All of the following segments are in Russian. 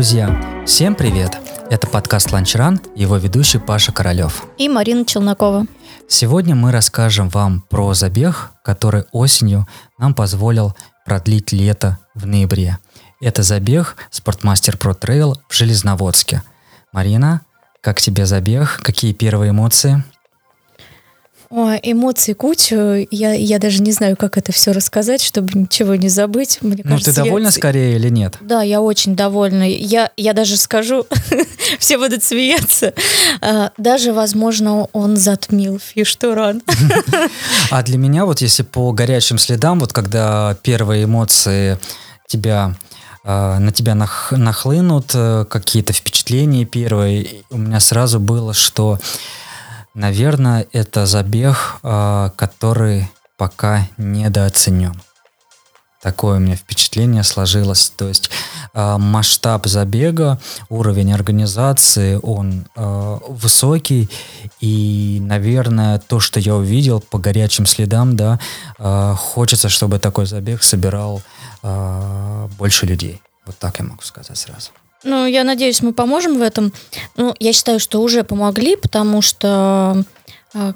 друзья! Всем привет! Это подкаст «Ланчран» его ведущий Паша Королев. И Марина Челнокова. Сегодня мы расскажем вам про забег, который осенью нам позволил продлить лето в ноябре. Это забег «Спортмастер PRO Trail» в Железноводске. Марина, как тебе забег? Какие первые эмоции? О, эмоций кучу. Я, я даже не знаю, как это все рассказать, чтобы ничего не забыть. Мне ну, кажется, ты довольна я... скорее или нет? Да, я очень довольна. Я, я даже скажу, все будут смеяться. А, даже, возможно, он затмил фиштуран. А для меня, вот если по горячим следам, вот когда первые эмоции тебя а, на тебя нах, нахлынут э, какие-то впечатления первые, у меня сразу было, что Наверное, это забег, а, который пока недооценен. Такое у меня впечатление сложилось. То есть а, масштаб забега, уровень организации, он а, высокий. И, наверное, то, что я увидел по горячим следам, да, хочется, чтобы такой забег собирал больше людей. Вот так я могу сказать сразу. Ну, я надеюсь, мы поможем в этом. Ну, я считаю, что уже помогли, потому что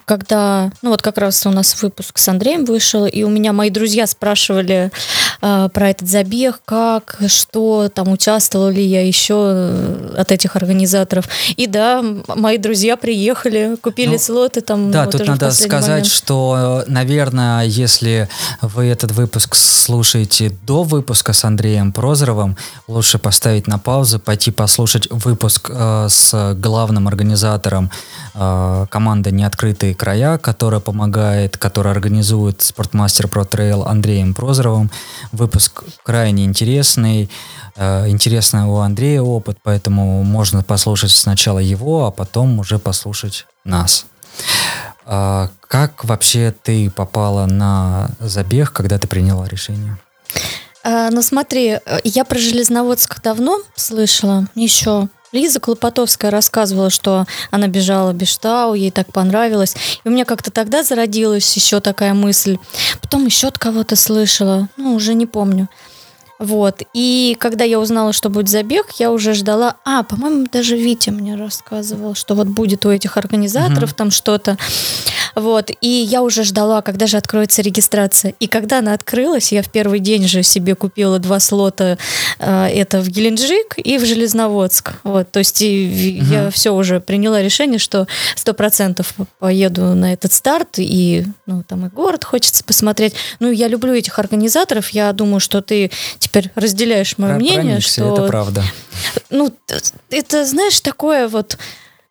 когда, ну вот как раз у нас выпуск с Андреем вышел, и у меня мои друзья спрашивали э, про этот забег, как, что, там, участвовала ли я еще э, от этих организаторов. И да, мои друзья приехали, купили ну, слоты там. Да, ну, тут надо сказать, момент. что, наверное, если вы этот выпуск слушаете до выпуска с Андреем Прозоровым, лучше поставить на паузу, пойти послушать выпуск э, с главным организатором э, команды «Неоткрытый открытые края, которая помогает, которая организует спортмастер PRO Trail Андреем Прозоровым. Выпуск крайне интересный. Э, интересный у Андрея опыт, поэтому можно послушать сначала его, а потом уже послушать нас. А как вообще ты попала на забег, когда ты приняла решение? А, ну смотри, э, я про Железноводск давно слышала, еще Лиза Клопотовская рассказывала, что она бежала Бештау, ей так понравилось. И у меня как-то тогда зародилась еще такая мысль. Потом еще от кого-то слышала, ну, уже не помню. Вот. И когда я узнала, что будет забег, я уже ждала. А, по-моему, даже Витя мне рассказывал, что вот будет у этих организаторов угу. там что-то. Вот. И я уже ждала, когда же откроется регистрация. И когда она открылась, я в первый день же себе купила два слота. Э, это в Геленджик и в Железноводск. Вот. То есть и угу. я все уже приняла решение, что сто процентов поеду на этот старт. И ну, там и город хочется посмотреть. Ну, я люблю этих организаторов. Я думаю, что ты теперь разделяешь мое Про, мнение, что... это правда. Ну, это, знаешь, такое вот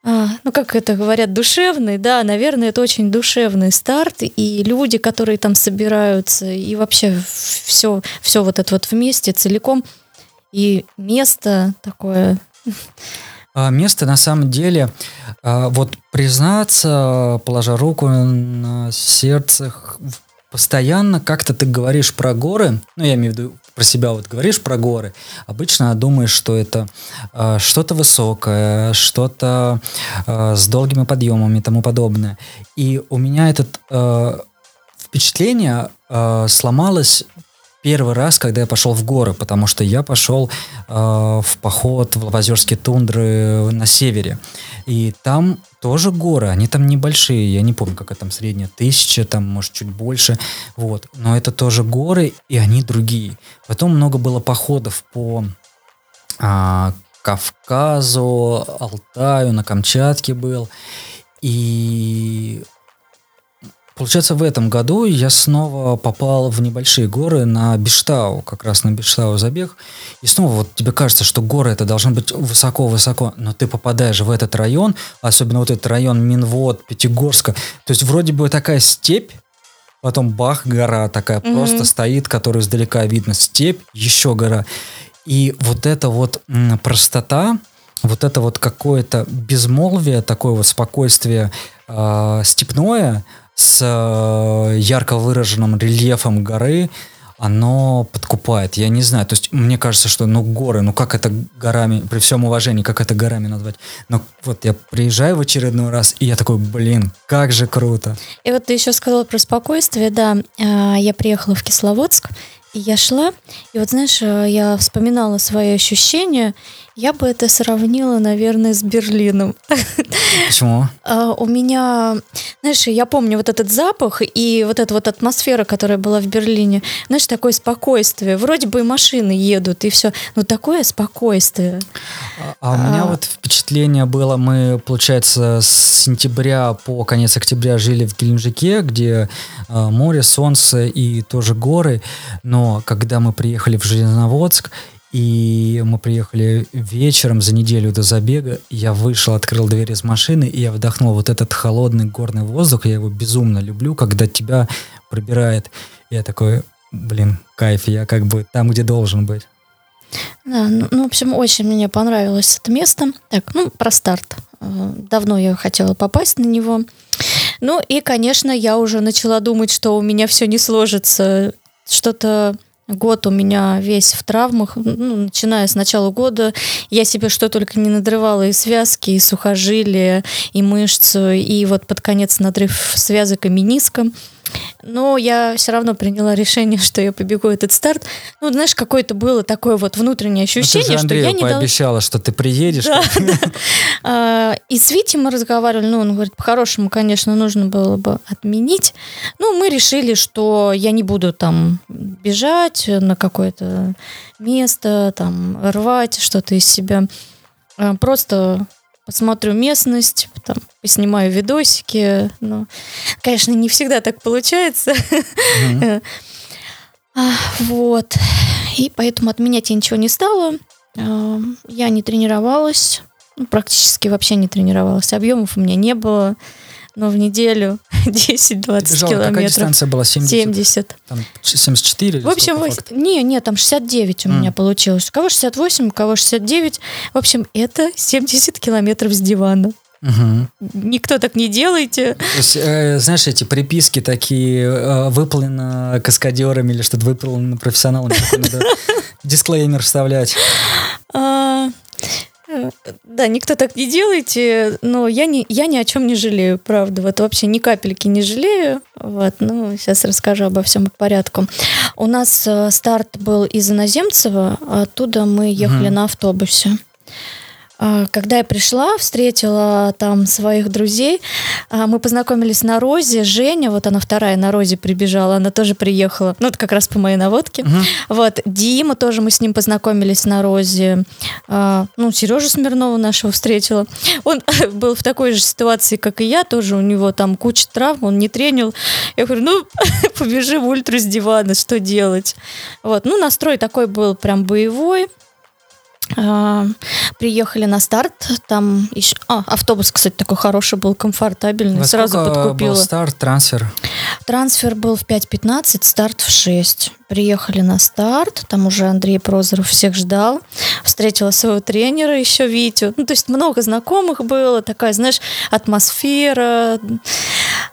а, ну, как это говорят, душевный, да, наверное, это очень душевный старт, и люди, которые там собираются, и вообще все, все вот это вот вместе, целиком, и место такое... А, место на самом деле, а, вот признаться, положа руку на сердце, постоянно как-то ты говоришь про горы, ну, я имею в виду про себя вот говоришь про горы, обычно думаешь, что это э, что-то высокое, что-то э, с долгими подъемами и тому подобное. И у меня это э, впечатление э, сломалось первый раз, когда я пошел в горы, потому что я пошел э, в поход в Лавозерские тундры на севере. И там тоже горы, они там небольшие, я не помню, какая там средняя, тысяча, там, может, чуть больше, вот. Но это тоже горы, и они другие. Потом много было походов по а, Кавказу, Алтаю, на Камчатке был. И Получается, в этом году я снова попал в небольшие горы на Биштау, как раз на Биштау забег. И снова вот тебе кажется, что горы это должно быть высоко-высоко, но ты попадаешь в этот район, особенно вот этот район Минвод, Пятигорска. То есть вроде бы такая степь, потом бах, гора такая mm-hmm. просто стоит, которую издалека видно, степь, еще гора. И вот эта вот простота, вот это вот какое-то безмолвие, такое вот спокойствие э, степное, с э, ярко выраженным рельефом горы, оно подкупает. Я не знаю. То есть мне кажется, что ну горы, ну как это горами, при всем уважении, как это горами назвать? Но вот я приезжаю в очередной раз, и я такой, блин, как же круто. И вот ты еще сказала про спокойствие, да. А, я приехала в Кисловодск, я шла, и вот знаешь, э, я вспоминала свои ощущения, я бы это сравнила, наверное, с Берлином. Почему? А, у меня, знаешь, я помню вот этот запах и вот эта вот атмосфера, которая была в Берлине. Знаешь, такое спокойствие. Вроде бы и машины едут, и все. Но такое спокойствие. А, а у меня а... вот впечатление было, мы, получается, с сентября по конец октября жили в Геленджике, где море, солнце и тоже горы. Но когда мы приехали в Железноводск, и мы приехали вечером за неделю до забега. Я вышел, открыл дверь из машины, и я вдохнул вот этот холодный горный воздух. Я его безумно люблю, когда тебя пробирает. Я такой, блин, кайф, я как бы там, где должен быть. Да, ну, ну, в общем, очень мне понравилось это место. Так, ну, про старт. Э, давно я хотела попасть на него. Ну, и, конечно, я уже начала думать, что у меня все не сложится. Что-то Год у меня весь в травмах, ну, начиная с начала года. Я себе что только не надрывала, и связки, и сухожилия, и мышцу, и вот под конец надрыв связок и мениска. Но я все равно приняла решение, что я побегу этот старт. Ну, знаешь, какое-то было такое вот внутреннее ощущение, ну, ты же что я не пообещала, дал... что ты приедешь. Да, да. А, и с Витей мы разговаривали, ну, он говорит, по-хорошему, конечно, нужно было бы отменить. Ну, мы решили, что я не буду там бежать на какое-то место, там, рвать что-то из себя. А, просто посмотрю местность, там, поснимаю видосики. Но, конечно, не всегда так получается. Mm-hmm. Вот. И поэтому отменять я ничего не стала. А, я не тренировалась. Ну, практически вообще не тренировалась. Объемов у меня не было но в неделю 10-20 километров. Какая дистанция была? 70? 70. Там 74? В общем, вы... не, не, там 69 у mm. меня получилось. У кого 68, у кого 69. В общем, это 70 километров с дивана. Угу. Никто так не делайте. То есть, э, знаешь, эти приписки такие э, выполнено каскадерами или что-то выполнено профессионалами. Дисклеймер вставлять. Да, никто так не делайте, но я, не, я ни о чем не жалею, правда. Вот вообще ни капельки не жалею. Вот, ну, сейчас расскажу обо всем по порядку. У нас э, старт был из Иноземцева, оттуда мы ехали угу. на автобусе. А, когда я пришла, встретила там своих друзей, а, мы познакомились на Розе. Женя, вот она вторая на Розе прибежала, она тоже приехала. Ну, это как раз по моей наводке. Угу. Вот, Дима тоже мы с ним познакомились на Розе. А, ну, Сережу Смирнова нашего встретила. Он был в такой же ситуации, как и я, тоже у него там куча травм, он не тренил. Я говорю, ну, побежи в ультру с дивана, что делать? Вот, ну, настрой такой был прям боевой. А, приехали на старт, там еще... А, автобус, кстати, такой хороший был, комфортабельный. Во Сразу подкупила. был старт, трансфер? Трансфер был в 5.15, старт в 6. Приехали на старт, там уже Андрей Прозоров всех ждал. Встретила своего тренера еще, Витю. Ну, то есть много знакомых было, такая, знаешь, атмосфера.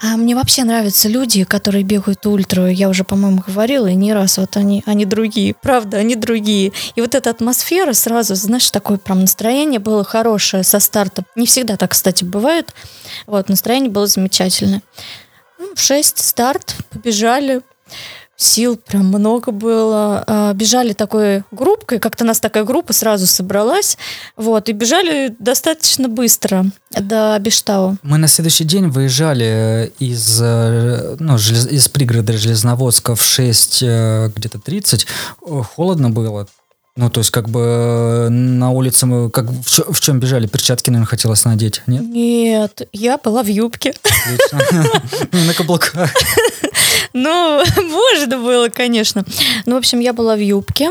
А мне вообще нравятся люди, которые бегают ультру. Я уже, по-моему, говорила, и не раз. Вот они, они другие. Правда, они другие. И вот эта атмосфера сразу, знаешь, такое прям настроение было хорошее со старта. Не всегда так, кстати, бывает. Вот, настроение было замечательное. Ну, в 6 старт, побежали сил прям много было. А, бежали такой группкой, как-то нас такая группа сразу собралась, вот, и бежали достаточно быстро до Бештау. Мы на следующий день выезжали из, э, ну, из пригорода Железноводска в 6, э, где-то 30. Холодно было, ну, то есть, как бы э, на улице мы как в, чё, в чем бежали? Перчатки, наверное, хотелось надеть, нет? Нет, я была в юбке. На каблуках. Ну, можно было, конечно. Ну, в общем, я была в юбке.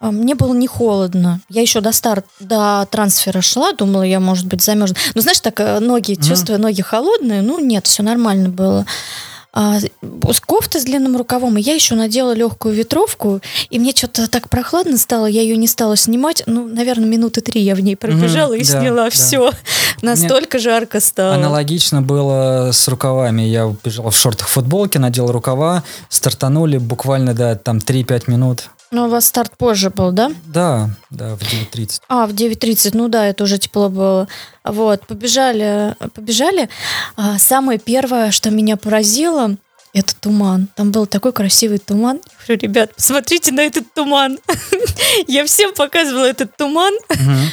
А, мне было не холодно. Я еще до старта, до трансфера шла, думала, я, может быть, замерзну. Ну, знаешь, так э, ноги, чувствую, ноги холодные. Ну, нет, все нормально было а, с кофты с длинным рукавом, и я еще надела легкую ветровку, и мне что-то так прохладно стало, я ее не стала снимать, ну, наверное, минуты три я в ней пробежала mm, и да, сняла да. все. Настолько Мне жарко стало. Аналогично было с рукавами. Я бежал в шортах футболке, надел рукава, стартанули буквально, да, там 3-5 минут. Ну, у вас старт позже был, да? Да, да, в 9.30. А, в 9.30, ну да, это уже тепло было. Вот, побежали, побежали. А, самое первое, что меня поразило, это туман. Там был такой красивый туман. Я говорю, ребят, посмотрите на этот туман. я всем показывала этот туман.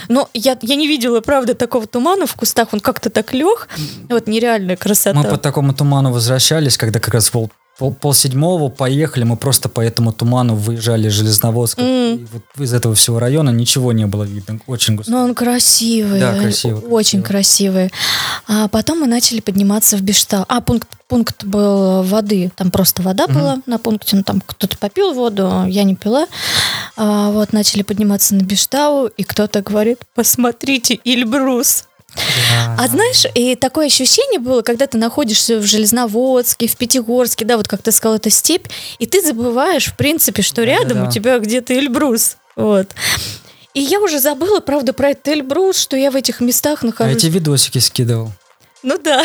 Но я, я не видела, правда, такого тумана в кустах. Он как-то так лег. Вот нереальная красота. Мы по такому туману возвращались, когда как раз был пол, пол седьмого поехали, мы просто по этому туману выезжали из Железноводска. Mm. И вот из этого всего района ничего не было видно. Очень густо. Но он красивый. Да, красивый. Очень красивый. А потом мы начали подниматься в Бештал. А, пункт, пункт был воды. Там просто вода mm-hmm. была на пункте. Ну, там кто-то попил воду, я не пила. А, вот, начали подниматься на Бештау, и кто-то говорит, посмотрите, Эльбрус. А знаешь, и такое ощущение было, когда ты находишься в Железноводске, в Пятигорске, да, вот как ты сказал, это степь, и ты забываешь, в принципе, что рядом у тебя где-то Эльбрус. Вот. И я уже забыла, правда, про этот Эльбрус, что я в этих местах нахожусь. А эти видосики скидывал. Ну да.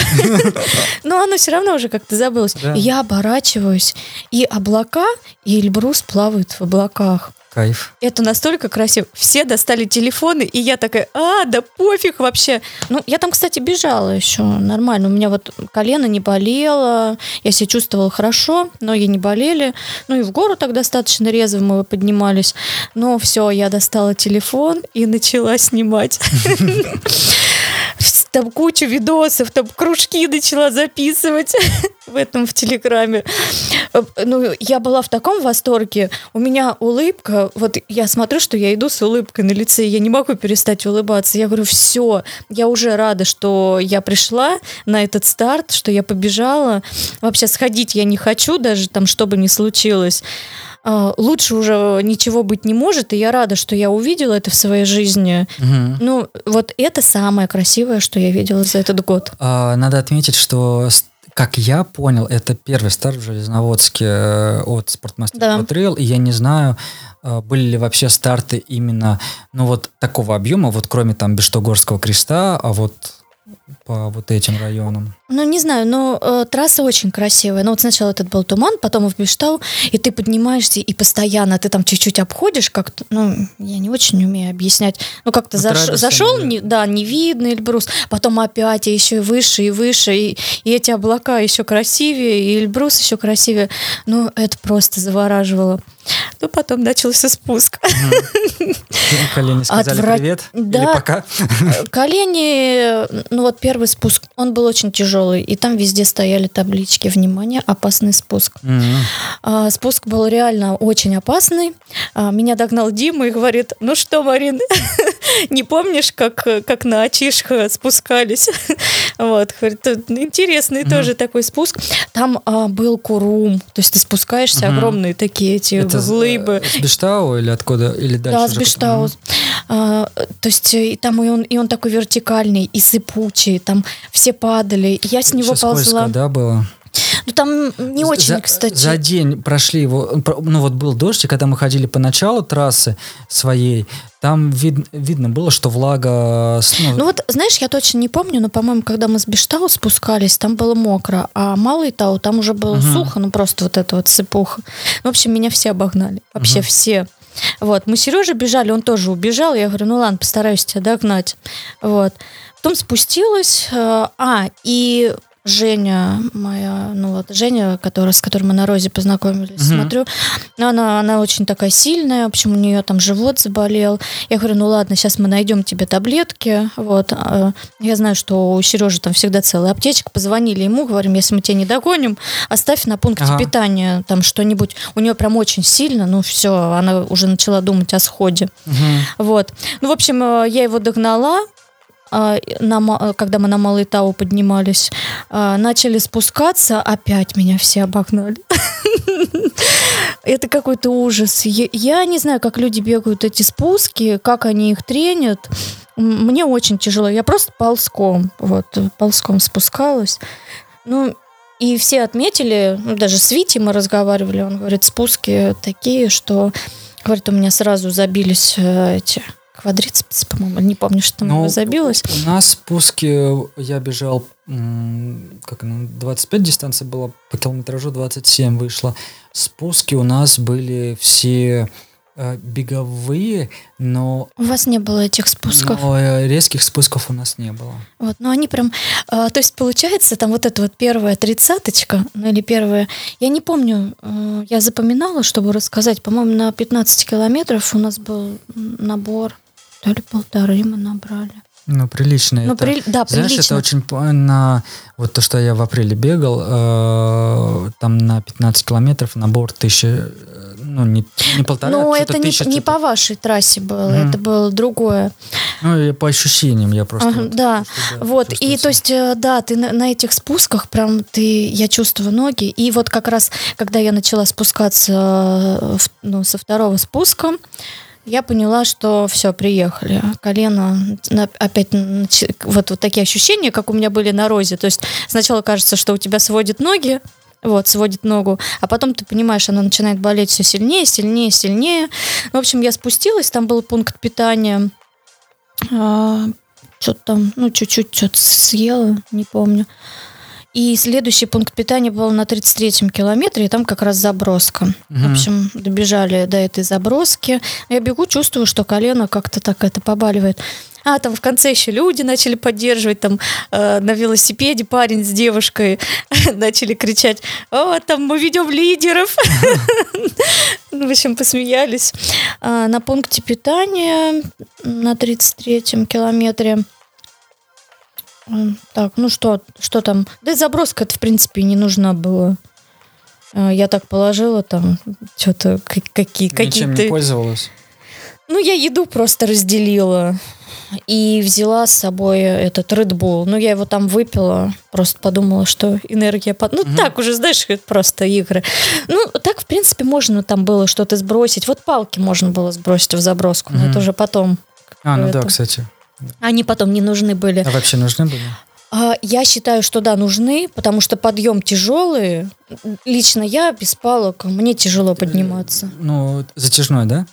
Но оно все равно уже как-то забылось. Да. Я оборачиваюсь, и облака, и Эльбрус плавают в облаках. Кайф. Это настолько красиво. Все достали телефоны, и я такая, а, да пофиг вообще. Ну, я там, кстати, бежала еще нормально. У меня вот колено не болело, я себя чувствовала хорошо, ноги не болели. Ну и в гору так достаточно резво мы поднимались. Но все, я достала телефон и начала снимать. там кучу видосов, там кружки начала записывать в этом, в Телеграме. Ну, я была в таком восторге. У меня улыбка, вот я смотрю, что я иду с улыбкой на лице, я не могу перестать улыбаться. Я говорю, все, я уже рада, что я пришла на этот старт, что я побежала. Вообще сходить я не хочу, даже там, что бы ни случилось. А, лучше уже ничего быть не может, и я рада, что я увидела это в своей жизни. Угу. Ну, вот это самое красивое, что я видела за этот год. А, надо отметить, что как я понял, это первый старт в Железноводске э, от Спортмастер да. Trail, и я не знаю, э, были ли вообще старты именно, ну вот такого объема, вот кроме там Бештогорского креста, а вот по вот этим районам? Ну, не знаю, но э, трасса очень красивая. Ну, вот сначала этот был туман, потом в Биштау, и ты поднимаешься, и постоянно ты там чуть-чуть обходишь, как-то, ну, я не очень умею объяснять. Ну, как-то заш, зашел, не, да, не видно Эльбрус, потом опять, и еще и выше, и выше, и, и эти облака еще красивее, и Эльбрус еще красивее. Ну, это просто завораживало. Ну, потом начался спуск. Колени сказали привет да, или пока? Колени, ну вот первый спуск, он был очень тяжелый, и там везде стояли таблички «Внимание, опасный спуск». Mm-hmm. А, спуск был реально очень опасный. А, меня догнал Дима и говорит, ну что, Марин, не помнишь, как, как на Ачишх спускались? вот, говорит, интересный mm-hmm. тоже такой спуск. Там а, был курум, то есть ты спускаешься, mm-hmm. огромные такие эти Это глыбы. С Бештау или откуда? Или дальше? Да, с Бештау. А, то есть и там и он, и он такой вертикальный, и сыпучий, там все падали. Я с него Все ползла. Скользко, да, было? Ну там не очень, за, кстати. За день прошли его, ну вот был дождь, и когда мы ходили по началу трассы своей, там вид, видно было, что влага... Ну, ну вот, знаешь, я точно не помню, но, по-моему, когда мы с Биштау спускались, там было мокро, а Малый Тау, там уже было угу. сухо, ну просто вот это вот сыпуха. В общем, меня все обогнали, вообще угу. все. Вот, мы с Сережей бежали, он тоже убежал, я говорю, ну ладно, постараюсь тебя догнать. Вот. Потом спустилась, э, а, и Женя моя, ну вот Женя, которая, с которой мы на Розе познакомились, угу. смотрю, она, она очень такая сильная, в общем, у нее там живот заболел. Я говорю, ну ладно, сейчас мы найдем тебе таблетки, вот. А, я знаю, что у Сережи там всегда целая аптечка, позвонили ему, говорим, если мы тебя не догоним, оставь на пункте ага. питания там что-нибудь. У нее прям очень сильно, ну все, она уже начала думать о сходе. Угу. Вот. Ну, в общем, э, я его догнала, на, когда мы на Малый Тау поднимались, а, начали спускаться, опять меня все обогнали. Это какой-то ужас. Я не знаю, как люди бегают эти спуски, как они их тренят. Мне очень тяжело. Я просто ползком, вот, ползком спускалась. Ну, и все отметили, ну, даже с Вити мы разговаривали, он говорит, спуски такие, что, говорит, у меня сразу забились э, эти квадрицепс, по-моему, не помню, что там ну, забилось. У нас спуски я бежал, как ну, 25 дистанция была, по километражу 27 вышло. Спуски у нас были все э, беговые, но... У вас не было этих спусков? Но э, резких спусков у нас не было. Вот, но они прям... Э, то есть, получается, там вот эта вот первая тридцаточка, ну или первая... Я не помню, э, я запоминала, чтобы рассказать. По-моему, на 15 километров у нас был набор, то ли полторы мы набрали. Ну, прилично. Ну, это, при- да, знаешь, прилично. это очень на... Вот то, что я в апреле бегал, э, там на 15 километров набор тысячи... э, Ну, не, не полтора, Но а это не, тысяча не по вашей трассе было, Мгм. это было другое. Ну, и по ощущениям я просто... Ага, вот да, да, Вот, и то есть, э, да, ты на, на этих спусках прям ты, я чувствую ноги. И вот как раз, когда я начала спускаться э, в- ну, со второго спуска, я поняла, что все, приехали. Колено опять вот, вот такие ощущения, как у меня были на розе. То есть сначала кажется, что у тебя сводит ноги, вот, сводит ногу, а потом ты понимаешь, она начинает болеть все сильнее, сильнее, сильнее. В общем, я спустилась, там был пункт питания, что-то там, ну, чуть-чуть что-то съела, не помню. И следующий пункт питания был на 33-м километре, и там как раз заброска. В Мгм. общем, добежали до этой заброски. Я бегу, чувствую, что колено как-то так это побаливает. А, там в конце еще люди начали поддерживать, там э, на велосипеде парень с девушкой начали кричать, о, там мы ведем лидеров. В общем, посмеялись. А, На пункте питания на 33-м километре Так, ну что, что там? Да и заброска это, в принципе, не нужна была. А, Я так положила там что-то, какие, Ничем не какие-то... пользовалась? Ну, я еду просто разделила и взяла с собой этот Red Bull. Ну, я его там выпила, просто подумала, что энергия... под- Ну, Мгм. так уже, знаешь, это просто игры. Ну, так, в принципе, можно там было что-то сбросить. Вот палки можно было сбросить в заброску, но Мгм. это уже потом. А, ну да, Это. кстати. Они потом не нужны были. А вообще нужны были? А, Я считаю, что да, нужны, потому что подъем тяжелый. Лично я без палок, мне тяжело подниматься. Ну, затяжной, да?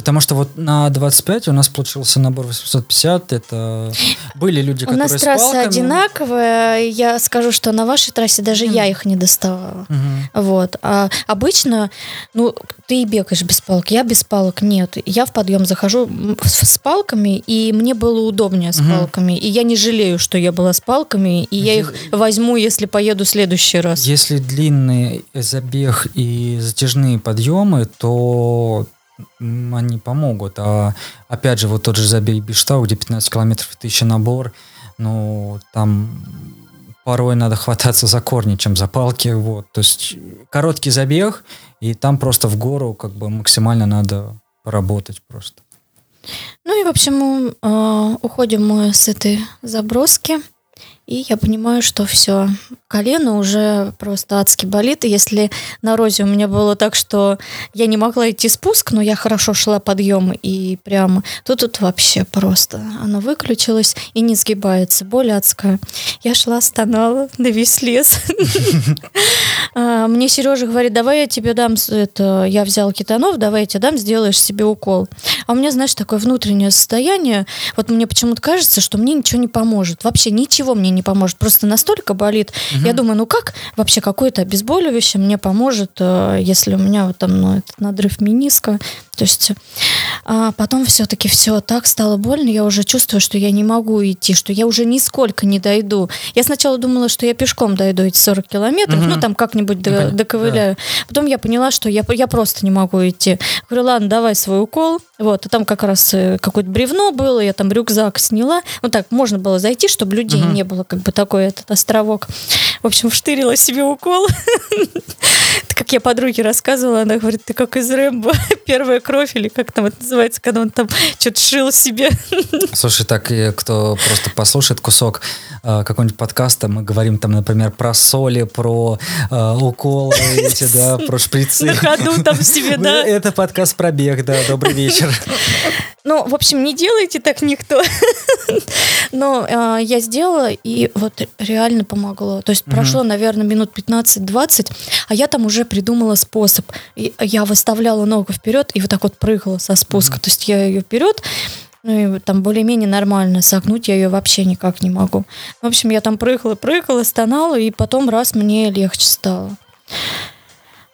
Потому что вот на 25 у нас получился набор 850. Это были люди, У которые нас с трасса палками. одинаковая. Я скажу, что на вашей трассе даже Мгм. я их не доставала. Мгм. Вот. А обычно, ну, ты и бегаешь без палок, я без палок нет. Я в подъем захожу с, с палками, и мне было удобнее с Мгм. палками. И я не жалею, что я была с палками, и я их возьму, если поеду в следующий раз. Если длинный забег и затяжные подъемы, то они помогут. А опять же, вот тот же забег Биштау, где 15 километров 1000 набор, ну, там порой надо хвататься за корни, чем за палки. Вот. То есть короткий забег, и там просто в гору как бы максимально надо поработать просто. Ну и, в общем, э, уходим мы с этой заброски. И я понимаю, что все, колено уже просто адски болит. И если на розе у меня было так, что я не могла идти спуск, но я хорошо шла подъем и прямо, то тут вообще просто оно выключилось и не сгибается. Боль адская. Я шла, стонала на весь лес. А, Мне Сережа говорит, давай я тебе дам, это, я взял кетанов, давай я тебе дам, сделаешь себе укол. А у меня, знаешь, такое внутреннее состояние, вот мне почему-то кажется, что мне ничего не поможет. Вообще ничего мне не поможет. Просто настолько болит. Я думаю, ну как вообще какое-то обезболивающее мне поможет, э, если у меня вот там ну, этот надрыв мениска. То есть а потом все-таки все так стало больно, я уже чувствую, что я не могу идти, что я уже нисколько не дойду. Я сначала думала, что я пешком дойду эти 40 километров, Мгм. ну там как-нибудь до- понятно, доковыляю. Потом я поняла, что я, я просто не могу идти. Говорю, ладно, давай свой укол. Вот, а там как раз э, какое-то бревно было, я там рюкзак сняла. Ну так, можно было зайти, чтобы людей Мгм. не было, как бы такой этот островок. В общем, вштырила себе укол. Как я подруге рассказывала, она говорит, ты как из Рэмбо, первая кровь, или как там это называется, когда он там что-то шил себе. Слушай, так и кто просто послушает кусок э, какого-нибудь подкаста, мы говорим там, например, про соли, про э, уколы, эти, да, про шприцы. На ходу там себе, Ну, да. Это подкаст про бег, да, добрый вечер. Ну, в общем, не делайте так никто. Но а, я сделала, и вот реально помогло. То есть Мгм. прошло, наверное, минут 15-20, а я там уже придумала способ. И я выставляла ногу вперед и вот так вот прыгала со спуска. То есть я ее вперед, ну, и там более-менее нормально. Согнуть я ее вообще никак не могу. В общем, я там прыгала, прыгала, стонала, и потом раз мне легче стало.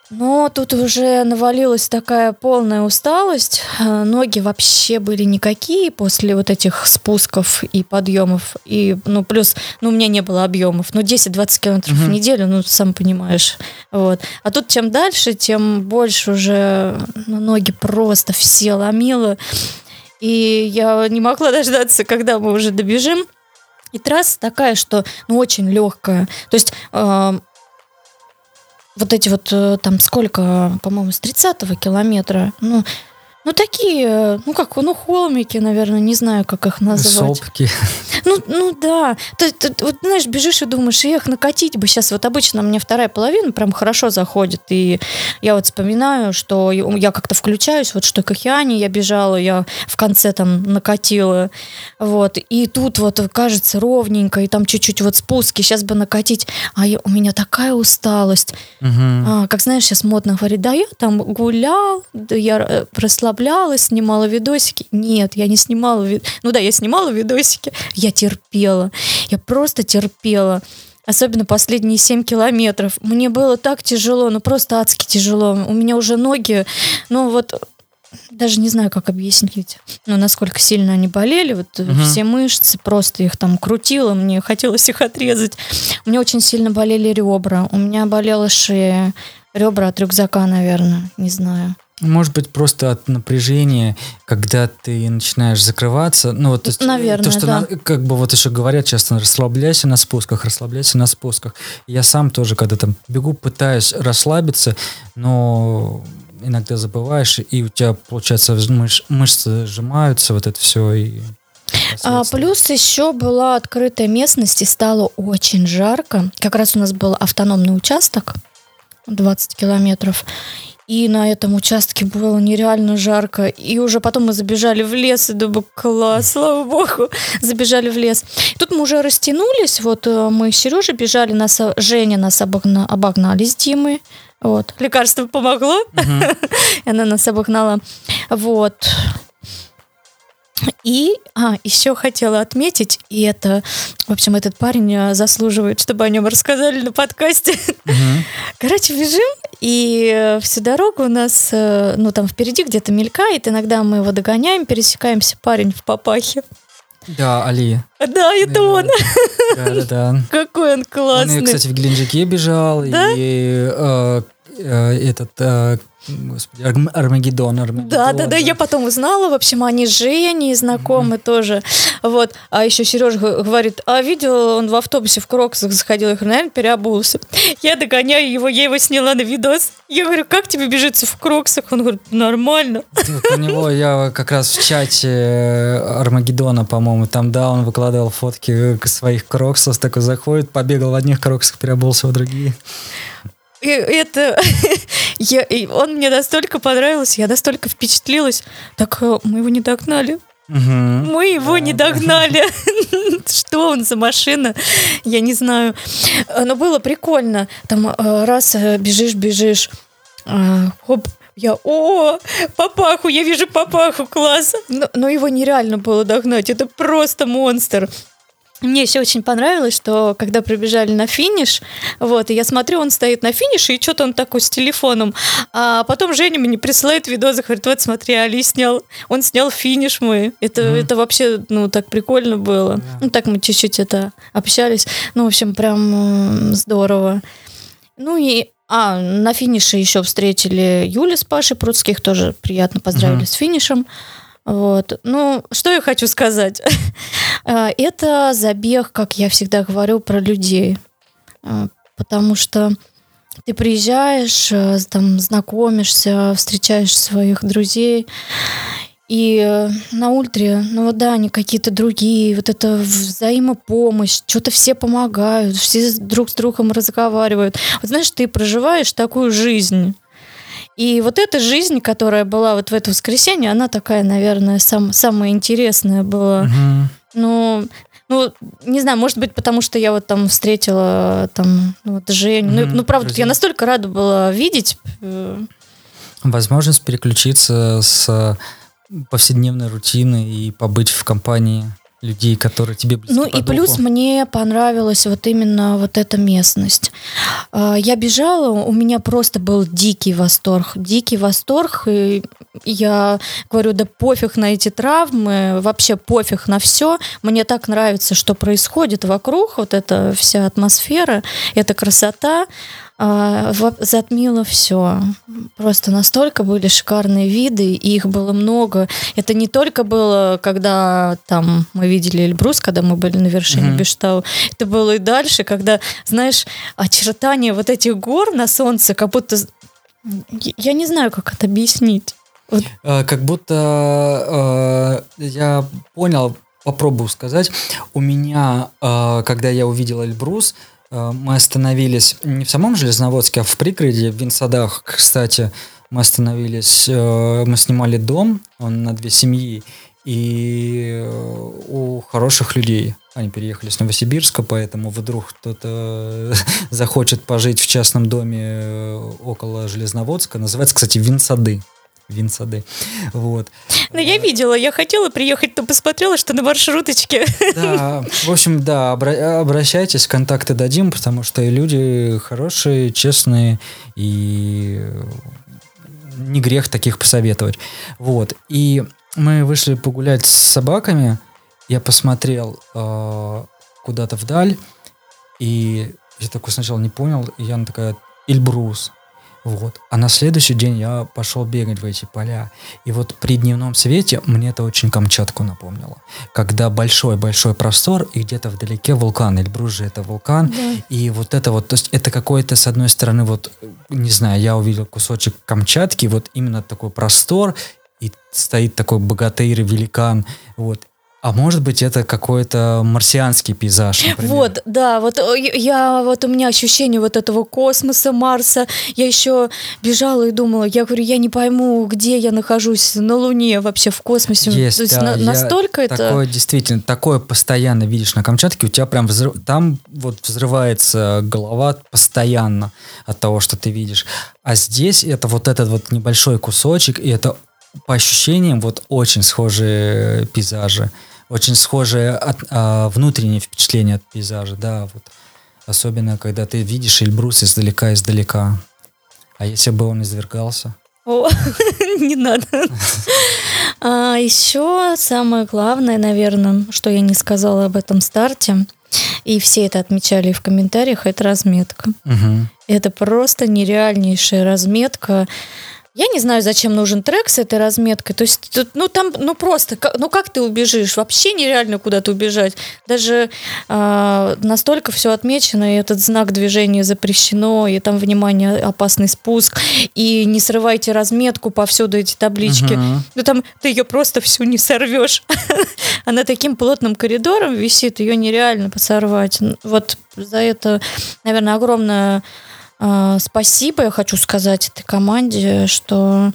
Но тут уже навалилась такая полная усталость. Э, ноги вообще были никакие после вот этих спусков и подъемов. И, ну, плюс, ну, у меня не было объемов. Ну, 10-20 километров угу. в неделю, ну, сам понимаешь. Вот. А тут чем дальше, тем больше уже ну, ноги просто все ломило. И я не могла дождаться, когда мы уже добежим. И трасса такая, что ну, очень легкая. То есть э, вот эти вот э, там сколько, по-моему, с 30 километра, ну, ну, такие, ну, как, ну, холмики, наверное, не знаю, как их назвать. Сопки. Ну, ну да. Ты, ты, вот, знаешь, бежишь и думаешь, эх, накатить бы сейчас. Вот обычно мне вторая половина прям хорошо заходит. И я вот вспоминаю, что я как-то включаюсь, вот что к Океане я бежала, я в конце там накатила. Вот. И тут вот кажется ровненько, и там чуть-чуть вот спуски, сейчас бы накатить. А я, у меня такая усталость. Угу. А, как знаешь, сейчас модно говорить, да, я там гулял, да, я э, расслаблялась, снимала видосики. Нет, я не снимала, ну да, я снимала видосики, я терпела. Я просто терпела. Особенно последние 7 километров. Мне было так тяжело, ну просто адски тяжело. У меня уже ноги, ну вот даже не знаю, как объяснить, ну, насколько сильно они болели, вот угу. все мышцы, просто их там крутило, мне хотелось их отрезать. У меня очень сильно болели ребра, у меня болела шея, ребра от рюкзака, наверное, не знаю. Может быть, просто от напряжения, когда ты начинаешь закрываться. Ну, вот, то, Наверное, то, что да. на, как бы вот еще говорят часто, расслабляйся на спусках, расслабляйся на спусках. Я сам тоже, когда там бегу, пытаюсь расслабиться, но иногда забываешь, и у тебя, получается, мыш, мышцы сжимаются, вот это все, и а, плюс еще была открытая местность, и стало очень жарко. Как раз у нас был автономный участок, 20 километров. И на этом участке было нереально жарко. И уже потом мы забежали в лес, и думаю, класс, слава богу, забежали в лес. Тут мы уже растянулись, вот э, мы с Сережей бежали, нас, Женя нас обогна, обогнали с Димой. Вот. Лекарство помогло, uh-huh. она нас обогнала. Вот. И, а, еще хотела отметить, и это, в общем, этот парень э, заслуживает, чтобы о нем рассказали на подкасте. Угу. Короче, бежим, и э, всю дорогу у нас, э, ну, там впереди где-то мелькает, иногда мы его догоняем, пересекаемся, парень в папахе. Да, Али. Да, это он. Да, да, да. Какой он классный. Он, кстати, в Геленджике бежал, да? и э, э, этот э, Господи, Арм, Армагеддон, Армагеддон. Да, да, да, я потом узнала, в общем, они с Женей знакомы mm-hmm. тоже. Вот. А еще Сережа говорит, а видел, он в автобусе в Кроксах заходил, я говорю, наверное, переобулся. Я догоняю его, я его сняла на видос. Я говорю, как тебе бежится в Кроксах? Он говорит, нормально. У него я как раз в чате Армагеддона, по-моему, там, да, он выкладывал фотки своих Кроксов, такой заходит, побегал в одних Кроксах, переобулся в другие. Это я, и он мне настолько понравился, я настолько впечатлилась. Так э, мы его не догнали. Угу. Мы его да. не догнали. Что он за машина? Я не знаю. Но было прикольно. Там э, раз э, бежишь, бежишь. Хоп, я, о, папаху, я вижу папаху, класс. Но, но его нереально было догнать. Это просто монстр. Мне еще очень понравилось, что когда прибежали на финиш, вот, и я смотрю, он стоит на финише, и что-то он такой с телефоном. А потом Женя мне присылает видос, говорит, вот смотри, Али снял, он снял финиш мой. Это, mm-hmm. это вообще, ну, так прикольно было. Yeah. Ну, так мы чуть-чуть это общались. Ну, в общем, прям здорово. Ну и а, на финише еще встретили Юля с Пашей Пруцких, тоже приятно поздравили mm-hmm. с финишем. Вот. Ну, что я хочу сказать? А, это забег, как я всегда говорю, про людей. А, потому что ты приезжаешь, э, там, знакомишься, встречаешь своих друзей, и э, на ультре, ну вот да, они какие-то другие, вот это взаимопомощь, что-то все помогают, все друг с другом разговаривают. Вот знаешь, ты проживаешь такую жизнь, и вот эта жизнь, которая была вот в это воскресенье, она такая, наверное, сам, самая интересная была. Угу. Ну, ну, не знаю, может быть, потому что я вот там встретила там ну, вот Женю. Mm-hmm. Ну, ну, правда, Друзья. я настолько рада была видеть. Э, Возможность переключиться с повседневной рутины и побыть в компании людей, которые тебе близки Ну по и плюс духу? мне понравилась вот именно вот эта местность. А, Я бежала, у меня просто был дикий восторг, дикий восторг, и я говорю, да пофиг на эти травмы, вообще пофиг на все. Мне так нравится, что происходит вокруг, вот эта вся атмосфера, эта красота а, затмила все. Просто настолько были шикарные виды, и их было много. Это не только было, когда там мы видели Эльбрус, когда мы были на вершине Мгм. Бештау. Это было и дальше, когда, знаешь, очертания вот этих гор на солнце, как будто... Я- не знаю, как это объяснить. Э, Как будто э, я понял, попробую сказать. У меня, э, когда я увидел Эльбрус, мы остановились не в самом Железноводске, а в пригороде, в Винсадах, кстати. Мы остановились, э, мы снимали дом, он на две семьи, и э, у хороших людей. Они переехали с Новосибирска, поэтому вдруг кто-то захочет пожить в частном доме э, около Железноводска. Называется, кстати, Винсады. Винсады. Вот. Но я видела, я хотела приехать, но посмотрела, что на маршруточке. Да, в общем, да, обра- обращайтесь, контакты дадим, потому что и люди хорошие, честные, и не грех таких посоветовать. Вот. И мы вышли погулять с собаками. Я посмотрел э, куда-то вдаль, и я такой сначала не понял, и Яна такая, Эльбрус. Вот. А на следующий день я пошел бегать в эти поля. И вот при дневном свете мне это очень Камчатку напомнило. Когда большой-большой простор, и где-то вдалеке вулкан. Эльбрус же это вулкан. И вот это вот, то есть это какой-то, с одной стороны, вот, не знаю, я увидел кусочек Камчатки, вот именно такой простор, и стоит такой богатырь, великан, вот. А может быть, это какой-то марсианский пейзаж, например. Вот, да, вот э, я, вот у меня ощущение вот этого космоса, Марса. Я еще бежала и думала, я говорю, я не пойму, где я нахожусь, на Луне вообще, в космосе. Есть, То есть да, на- я настолько это... Такое действительно, такое постоянно видишь на Камчатке, у тебя прям взрыв- там вот взрывается голова постоянно от того, что ты видишь. А здесь это вот этот вот небольшой кусочек, и это по ощущениям вот очень схожие пейзажи, очень схожие от, а, внутренние впечатления от пейзажа, да, вот. Особенно, когда ты видишь Эльбрус издалека-издалека. А если бы он извергался? О, не надо. А еще самое главное, наверное, что я не сказала об этом старте, и все это отмечали в комментариях, это разметка. Мгм. Это просто нереальнейшая разметка. Я не знаю, зачем нужен трек с этой разметкой. То есть, тут, ну там, ну просто, ка- ну как ты убежишь? Вообще нереально куда-то убежать. Даже а, настолько все отмечено, и этот знак движения запрещено, и там внимание, опасный спуск, и не срывайте разметку повсюду эти таблички. Ну там ты ее просто всю не сорвешь. Она таким плотным коридором висит, ее нереально посорвать. Вот за это, наверное, огромное спасибо я хочу сказать этой команде, что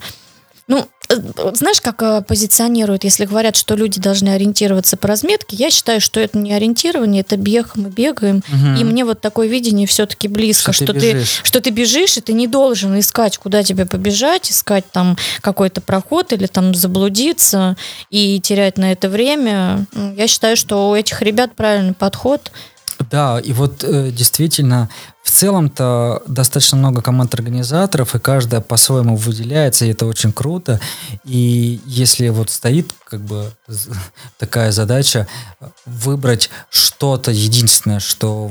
ну, э, знаешь, как э, позиционируют, если говорят, что люди должны ориентироваться по разметке, я считаю, что это не ориентирование, это бег, мы бегаем, Мгм. и мне вот такое видение все-таки близко, Что что, ты ты, бежишь. что ты бежишь, и ты не должен искать, куда тебе побежать, искать там какой-то проход или там заблудиться и терять на это время. Я считаю, что у этих ребят правильный подход. Да, и вот э, действительно, в целом-то достаточно много команд-организаторов, и каждая по-своему выделяется, и это очень круто. И если вот стоит как бы такая задача э, выбрать что-то единственное, что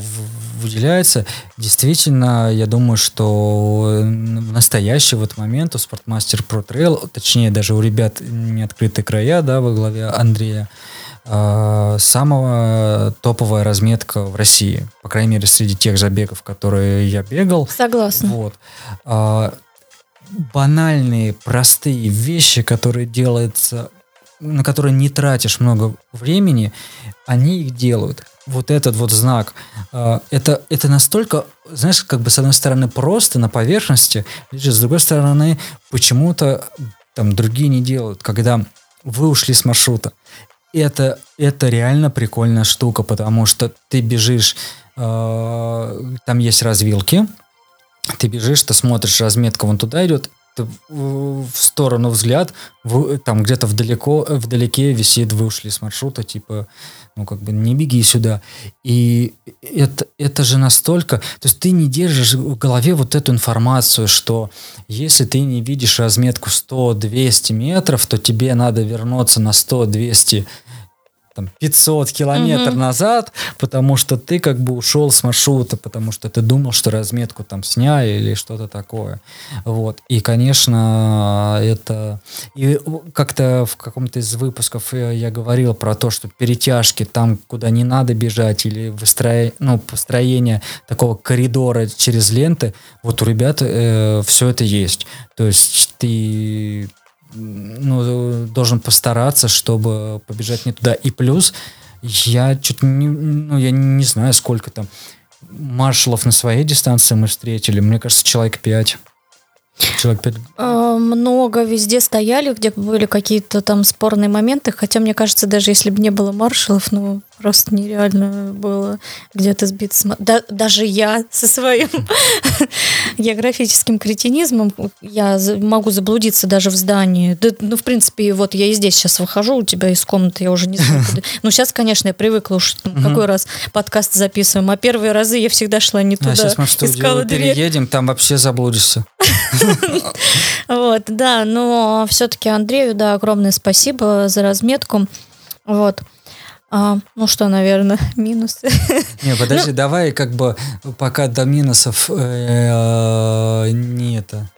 выделяется, действительно, я думаю, что э, в настоящий вот момент у Спортмастер Pro Trail, точнее даже у ребят не открытые края, да, во главе Андрея, э, самая топовая разметка в России. По крайней мере, среди тех забегов, которые я бегал. Согласна. Вот. А, банальные, простые вещи, которые делаются, на которые не тратишь много времени, они их делают. Вот этот вот знак, а, это, это настолько, знаешь, как бы с одной стороны просто на поверхности, с другой стороны почему-то там другие не делают, когда вы ушли с маршрута. Это, это реально прикольная штука, потому что ты бежишь, э, там есть развилки, ты бежишь, ты смотришь, разметка вон туда идет, ты в сторону взгляд, в, там где-то вдалеко, вдалеке висит, вы ушли с маршрута, типа, ну, как бы не беги сюда. И это, это же настолько... То есть ты не держишь в голове вот эту информацию, что если ты не видишь разметку 100-200 метров, то тебе надо вернуться на 100-200 там, 500 километров угу. назад, потому что ты как бы ушел с маршрута, потому что ты думал, что разметку там сняли или что-то такое. Вот. И, конечно, это... И как-то в каком-то из выпусков я говорил про то, что перетяжки там, куда не надо бежать, или выстроение, ну, построение такого коридора через ленты, вот у ребят э, все это есть. То есть ты ну, должен постараться, чтобы побежать не туда. И плюс я что-то не, ну, я не знаю, сколько там маршалов на своей дистанции мы встретили. Мне кажется, человек пять. Человек 5. А, много везде стояли, где были какие-то там спорные моменты, хотя мне кажется, даже если бы не было маршалов, ну, просто нереально было где-то сбиться. Да, даже я со своим географическим кретинизмом, я могу заблудиться даже в здании. Да, ну, в принципе, вот я и здесь сейчас выхожу у тебя из комнаты, я уже не знаю, куда. Ну, сейчас, конечно, я привыкла уж какой раз подкаст записываем, а первые разы я всегда шла не а туда. А сейчас мы в студию переедем, там вообще заблудишься. Вот, да, но все-таки Андрею, да, огромное спасибо за разметку. Вот. А, ну что, наверное, минусы. Не, подожди, ну, давай как бы пока до минусов э, не это.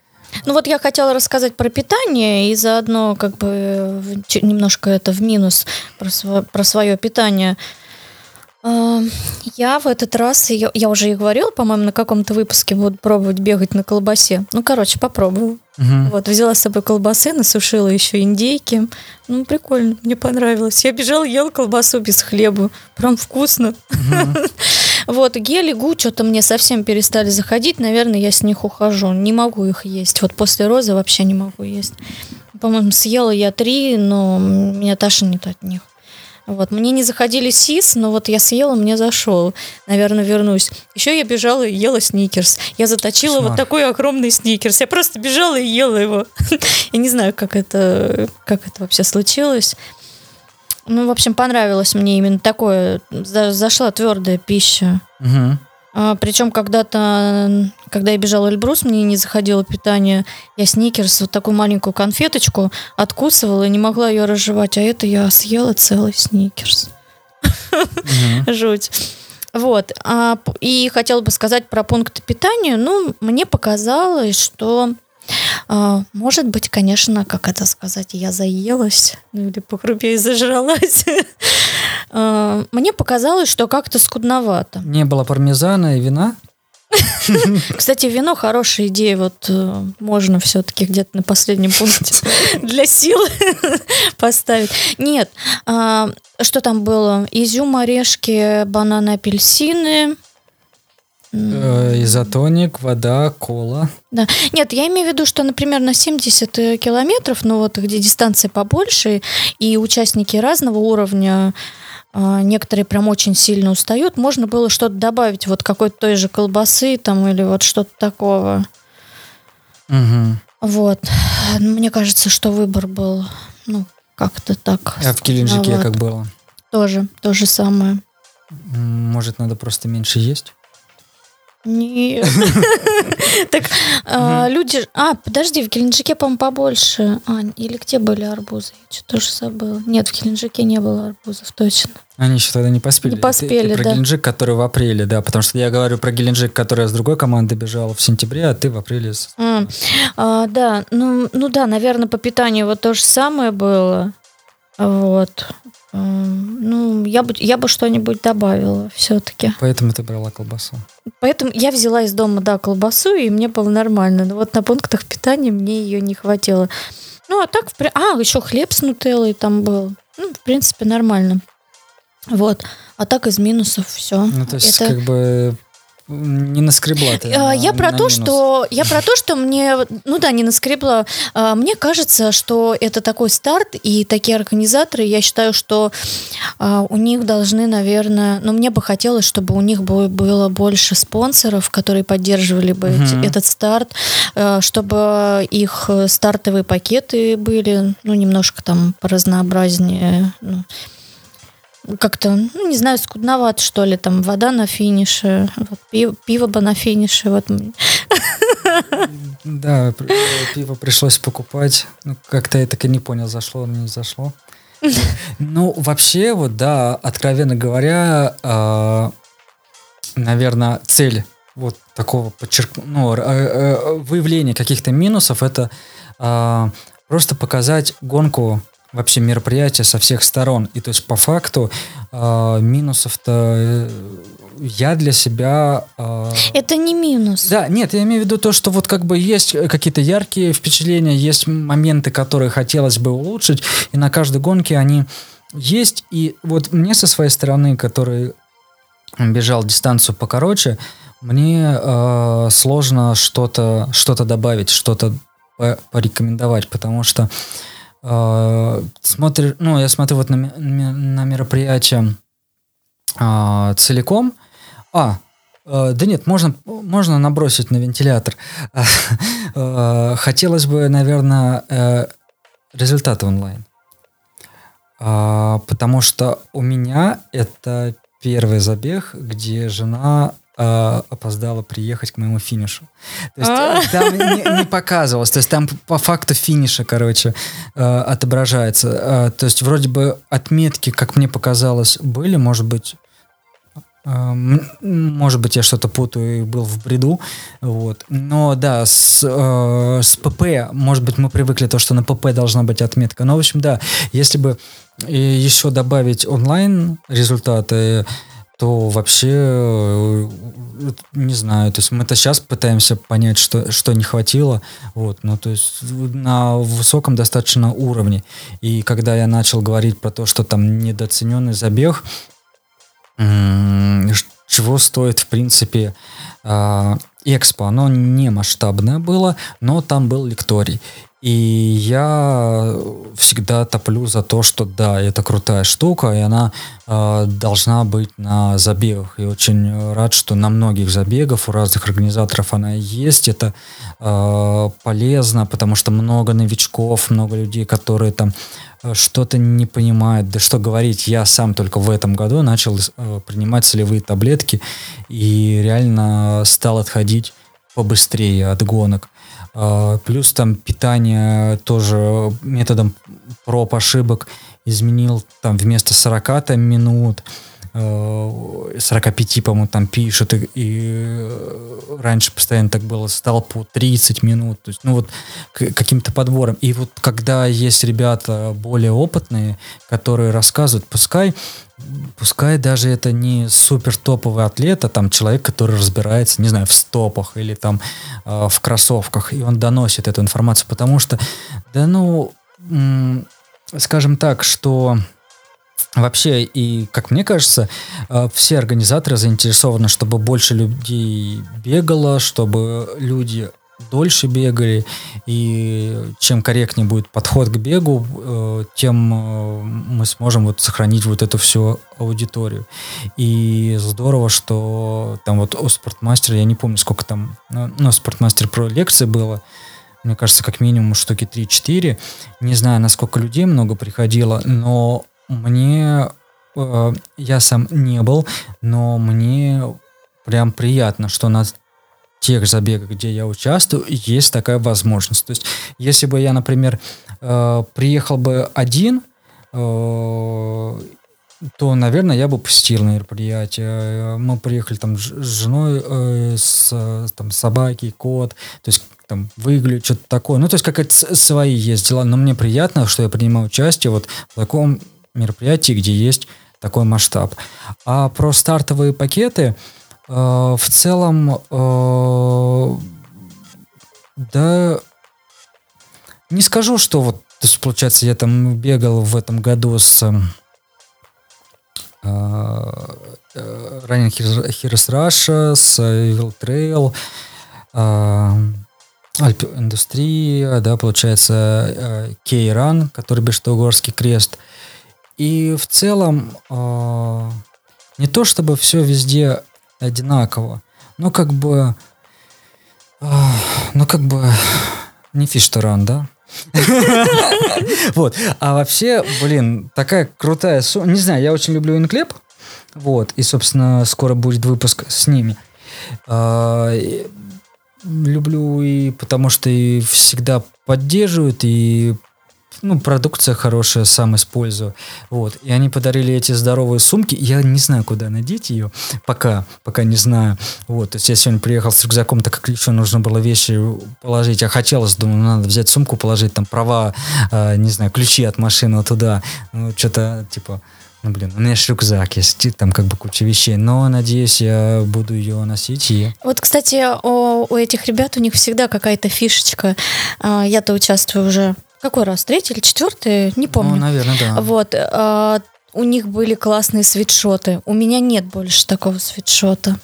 Ну вот я хотела рассказать про питание и заодно как бы немножко это в минус про, сво, про свое питание. Я в этот раз, я, я уже и говорила, по-моему, на каком-то выпуске буду пробовать бегать на колбасе. Ну, короче, попробую. Угу. Вот, взяла с собой колбасы, насушила еще индейки. Ну, прикольно, мне понравилось. Я бежала, ела колбасу без хлеба. Прям вкусно. Угу. Вот, гели, гу, что-то мне совсем перестали заходить. Наверное, я с них ухожу. Не могу их есть. Вот после розы вообще не могу есть. По-моему, съела я три, но меня тошнит от них. Вот. Мне не заходили сис, но вот я съела, мне зашел. Наверное, вернусь. Еще я бежала и ела сникерс. Я заточила Кошмар. вот такой огромный сникерс. Я просто бежала и ела его. я не знаю, как это, как это вообще случилось. Ну, в общем, понравилось мне именно такое. Зашла твердая пища. Угу. А, причем когда-то, когда я бежала Эльбрус, мне не заходило питание. Я сникерс, вот такую маленькую конфеточку откусывала и не могла ее разжевать. А это я съела целый сникерс. Жуть. Вот. А, и хотела бы сказать про пункты питания. Ну, мне показалось, что а, может быть, конечно, как это сказать, я заелась, ну или похрупее зажралась. А, мне показалось, что как-то скудновато. Не было пармезана и вина? Кстати, вино хорошая идея. Вот э, можно все-таки где-то на последнем пункте для силы поставить. Нет, а, что там было? Изюм, орешки, бананы, апельсины. Э, изотоник, вода, кола. Да. Нет, я имею в виду, что, например, на 70 э, километров, ну вот где дистанция побольше, и участники разного уровня, некоторые прям очень сильно устают, можно было что-то добавить, вот какой-то той же колбасы там или вот что-то такого. Угу. Вот. Мне кажется, что выбор был, ну, как-то так. А в Геленджике как было? Тоже, то же самое. Может, надо просто меньше есть? Нет. Так а, люди... А, подожди, в Геленджике, по-моему, побольше. А, или где были арбузы? Я что-то тоже забыла. Нет, в Геленджике не было арбузов, точно. Они еще тогда не поспели. Не поспели, ты, ты про Геленджик, который в апреле, да, потому что я говорю про Геленджик, который с другой команды бежал в сентябре, а ты в апреле. А, а, да, ну, ну да, наверное, по питанию вот то же самое было. Вот. Ну, я бы, я бы что-нибудь добавила все-таки. Поэтому ты брала колбасу. Поэтому я взяла из дома, да, колбасу, и мне было нормально. Но вот на пунктах питания мне ее не хватило. Ну, а так, а, еще хлеб с нутеллой там был. Ну, в принципе, нормально. Вот. А так из минусов все. Ну, то есть, Это... как бы не наскребла ты. А, я на- про на то, минус. что я про то, что мне, ну да, не наскребла. А, Мне кажется, что это такой старт, и такие организаторы, я считаю, что а, у них должны, наверное, ну мне бы хотелось, чтобы у них бы- было больше спонсоров, которые поддерживали бы Мгм. этот старт, чтобы их стартовые пакеты были, ну немножко там поразнообразнее. ну, как-то, ну, не знаю, скудновато, что ли, там вода на финише, вот, пиво, пиво бы на финише, вот. Да, пиво пришлось покупать. Ну, как-то я так и не понял, зашло или не зашло. Ну, вообще, вот, да, откровенно говоря, а, наверное, цель вот такого подчерк... ну, э, э, выявления каких-то минусов это а, просто показать гонку вообще мероприятия со всех сторон. И то есть по факту а, минусов-то э, я для себя а, Это не минус. да, нет, я имею в виду то, что вот как бы есть э, какие-то яркие впечатления, есть моменты, которые хотелось бы улучшить, и на каждой гонке они есть. И вот мне со своей стороны, который бежал дистанцию покороче, мне э, сложно что-то что добавить, что-то по- порекомендовать, потому что э, смотришь, ну, я смотрю вот на, на мероприятие а, целиком. А, э, да нет, можно, можно набросить на вентилятор. Э, Хотелось бы, наверное, э, результаты онлайн. А, Потому что у меня это первый забег, где жена э, опоздала приехать к моему финишу. То есть А. э, там не, не показывалось, то есть там по факту финиша, короче, э, отображается. Э, То есть вроде бы отметки, как мне показалось, были, может быть, э, м, может быть, я что-то путаю и был в бреду, вот. Но да, с, э, с ПП, может быть, мы привыкли то, что на ПП должна быть отметка. Но, в общем, да, если бы и еще добавить онлайн результаты, то вообще э, не знаю, то есть мы-то сейчас пытаемся понять, что, что не хватило, вот, ну, то есть на высоком достаточно уровне. И когда я начал говорить про то, что там недооцененный забег, чего стоит, в принципе, а, Экспо, оно не масштабное было, но там был лекторий. И я всегда топлю за то, что да, это крутая штука, и она э, должна быть на забегах. И очень рад, что на многих забегах у разных организаторов она есть. Это э, полезно, потому что много новичков, много людей, которые там э, что-то не понимают. Да что говорить, я сам только в этом году начал э, принимать солевые таблетки и реально стал отходить побыстрее от гонок. А, Плюс там питание тоже методом проб ошибок изменил там вместо 40 там, минут, 45, по-моему, там пишут, и, и э, раньше постоянно так было, стал по 30 минут, то есть, ну вот каким-то подбором. И вот когда есть ребята более опытные, которые рассказывают, пускай пускай даже это не супер топовый атлет, а там человек, который разбирается, не знаю, в стопах или там э, в кроссовках, и он доносит эту информацию, потому что, да ну, скажем так, что вообще, и как мне кажется, э, все организаторы заинтересованы, чтобы больше людей бегало, чтобы люди дольше бегали, и чем корректнее будет подход к бегу, э, тем э, мы сможем вот сохранить вот эту всю аудиторию. И здорово, что там вот у спортмастера, я не помню, сколько там, ну, спортмастер про лекции было, мне кажется, как минимум штуки 3-4. Не знаю, насколько людей много приходило, но мне, э, я сам не был, но мне прям приятно, что на тех забегах, где я участвую, есть такая возможность. То есть, если бы я, например, э, приехал бы один, э, то, наверное, я бы посетил мероприятие. Мы приехали там с женой, э, с там, собаки, кот, то есть там выглядит что-то такое. Ну, то есть как-то с- свои есть дела. Но мне приятно, что я принимаю участие вот в таком мероприятии, где есть такой масштаб. А про стартовые пакеты э, в целом, э, да, не скажу, что вот, то есть, получается, я там бегал в этом году с э, э, Running Heroes Russia, с Evil Trail, Альп Индустрия, да, получается, Кейран, который Бештогорский крест. И в целом не то чтобы все везде одинаково, но как бы, ну как бы не фиштеран, да? Вот. А вообще, блин, такая крутая сумма. Не знаю, я очень люблю Инклеп. Вот. И, собственно, скоро будет выпуск с ними. А, люблю и потому что и всегда поддерживают, и ну, продукция хорошая, сам использую. Вот. И они подарили эти здоровые сумки. Я не знаю, куда надеть ее. Пока, пока не знаю. Вот. То есть я сегодня приехал с рюкзаком, так как еще нужно было вещи положить. Я хотелось, думаю, надо взять сумку, положить там права, э, не знаю, ключи от машины туда. Ну, что-то типа... Ну, блин, у меня же рюкзак есть, там как бы куча вещей, но, надеюсь, я буду ее носить и... Вот, кстати, у, у этих ребят у них всегда какая-то фишечка. А, я-то участвую уже какой раз? Третий или четвертый? Не помню. Ну, наверное, да. Вот. А, у них были классные свитшоты. У меня нет больше такого свитшота.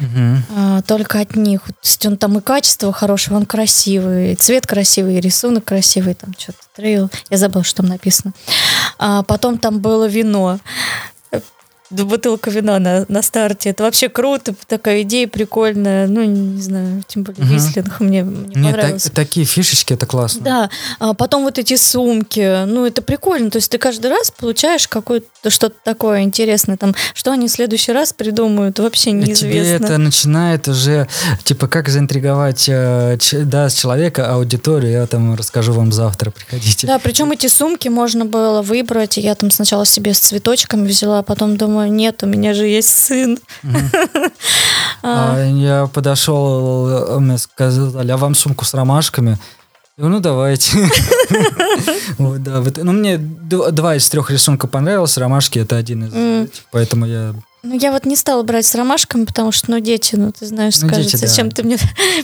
Угу. А, только от них. То есть он там и качество хорошее, он красивый, цвет красивый, и рисунок красивый, там что-то трейл. Я забыла, что там написано. А потом там было вино бутылка вина на, на старте. Это вообще круто, такая идея прикольная. Ну, не знаю, тем более угу. Вислинг мне, мне Нет, понравился. Так, такие фишечки, это классно. Да, а потом вот эти сумки, ну, это прикольно. То есть ты каждый раз получаешь какое-то что-то такое интересное. Там, что они в следующий раз придумают, вообще неизвестно. Тебе это начинает уже, типа, как заинтриговать э, да, человека, аудиторию. Я там расскажу вам завтра, приходите. Да, причем эти сумки можно было выбрать. Я там сначала себе с цветочками взяла, а потом думаю, думаю, нет, у меня же есть сын. А. А, я подошел, мне сказали, а вам сумку с ромашками? Ну, давайте. вот, да, вот, ну, мне два из трех рисунков понравилось, ромашки это один из mm. поэтому я... Ну, я вот не стала брать с ромашками, потому что, ну, дети, ну, ты знаешь, ну, скажут, дети, зачем да. ты мне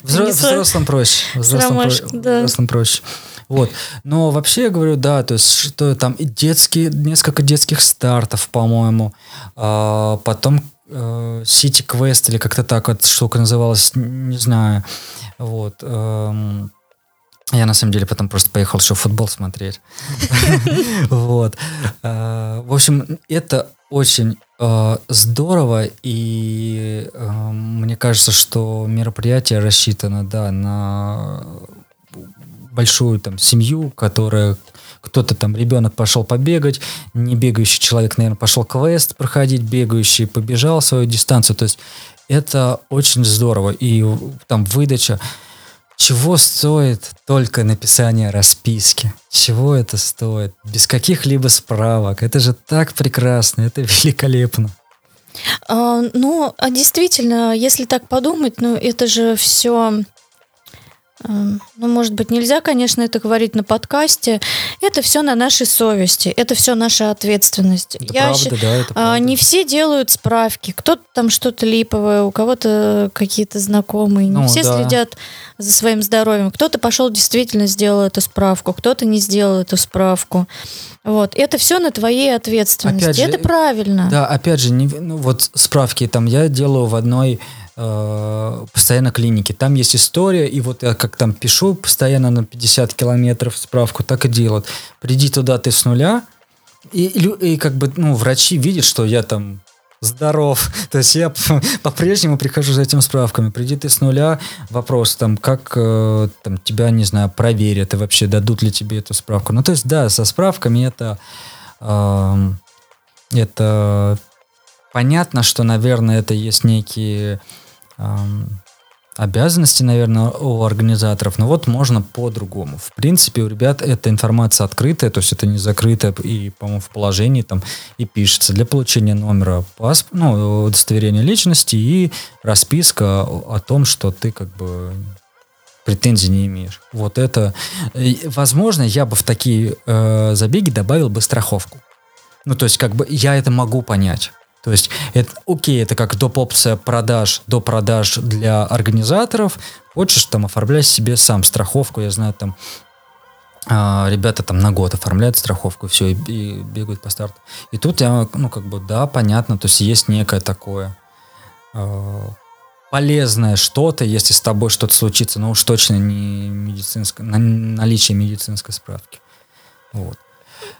Взро- Взрослым проще. Взрослым, ромашкой, про- да. взрослым проще. Вот. Но вообще я говорю, да, то есть что там детские, несколько детских стартов, по-моему. А, потом э, City Quest или как-то так вот штука называлась, не знаю. Вот. Эм, я на самом деле потом просто поехал еще футбол смотреть. Вот. Э, в общем, это очень э, здорово, и мне кажется, что мероприятие рассчитано, да, на большую там семью, которая кто-то там, ребенок пошел побегать, не бегающий человек, наверное, пошел квест проходить, бегающий побежал свою дистанцию. То есть это очень здорово. И там выдача, чего стоит только написание расписки? Чего это стоит? Без каких-либо справок. Это же так прекрасно, это великолепно. А, ну, а действительно, если так подумать, ну, это же все ну, может быть, нельзя, конечно, это говорить на подкасте. Это все на нашей совести, это все наша ответственность. Это Я правда, щ... да, это а, правда. Не все делают справки. Кто-то там что-то липовое, у кого-то какие-то знакомые. Не ну, все да. следят за своим здоровьем. Кто-то пошел действительно сделал эту справку, кто-то не сделал эту справку. Вот. Это все на твоей ответственности. Опять же, это правильно. Да, опять же, не, ну, вот справки там я делаю в одной э, постоянно клинике. Там есть история, и вот я как там пишу постоянно на 50 километров справку, так и делают. Приди туда ты с нуля, и, и, и как бы, ну, врачи видят, что я там здоров. То есть я по-прежнему прихожу за этими справками. Приди ты с нуля, вопрос там, как э, там, тебя, не знаю, проверят и вообще дадут ли тебе эту справку. Ну, то есть, да, со справками это, э, это понятно, что, наверное, это есть некие обязанности, наверное, у организаторов, но вот можно по-другому. В принципе, у ребят эта информация открытая, то есть это не закрытая и, по-моему, в положении там и пишется для получения номера пасп... ну, удостоверения личности и расписка о том, что ты как бы претензий не имеешь. Вот это, возможно, я бы в такие э, забеги добавил бы страховку. Ну, то есть, как бы я это могу понять. То есть, это, окей, это как доп. опция продаж, до продаж для организаторов. Хочешь, там, оформляй себе сам страховку. Я знаю, там, а, ребята там на год оформляют страховку, все, и, и бегают по старту. И тут я, ну, как бы, да, понятно, то есть есть некое такое. э, полезное что-то, если с тобой что-то случится, но уж точно не медицинское, наличие медицинской справки. Вот.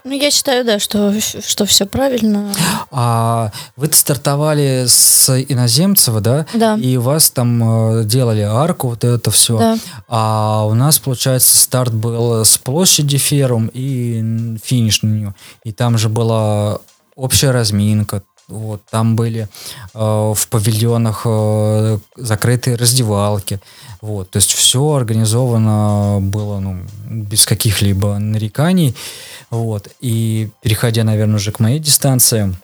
Ну, я считаю, да, что, что все правильно. А вы стартовали с Иноземцева, да? Да. И у вас там э, делали арку, вот это все. Да. А у нас, получается, старт был с площади Ферум и финиш на нее. И там же была общая разминка, вот, там были э, в павильонах э, закрытые раздевалки. Вот, то есть все организовано было ну, без каких-либо нареканий. Вот, и переходя, наверное, уже к моей дистанции,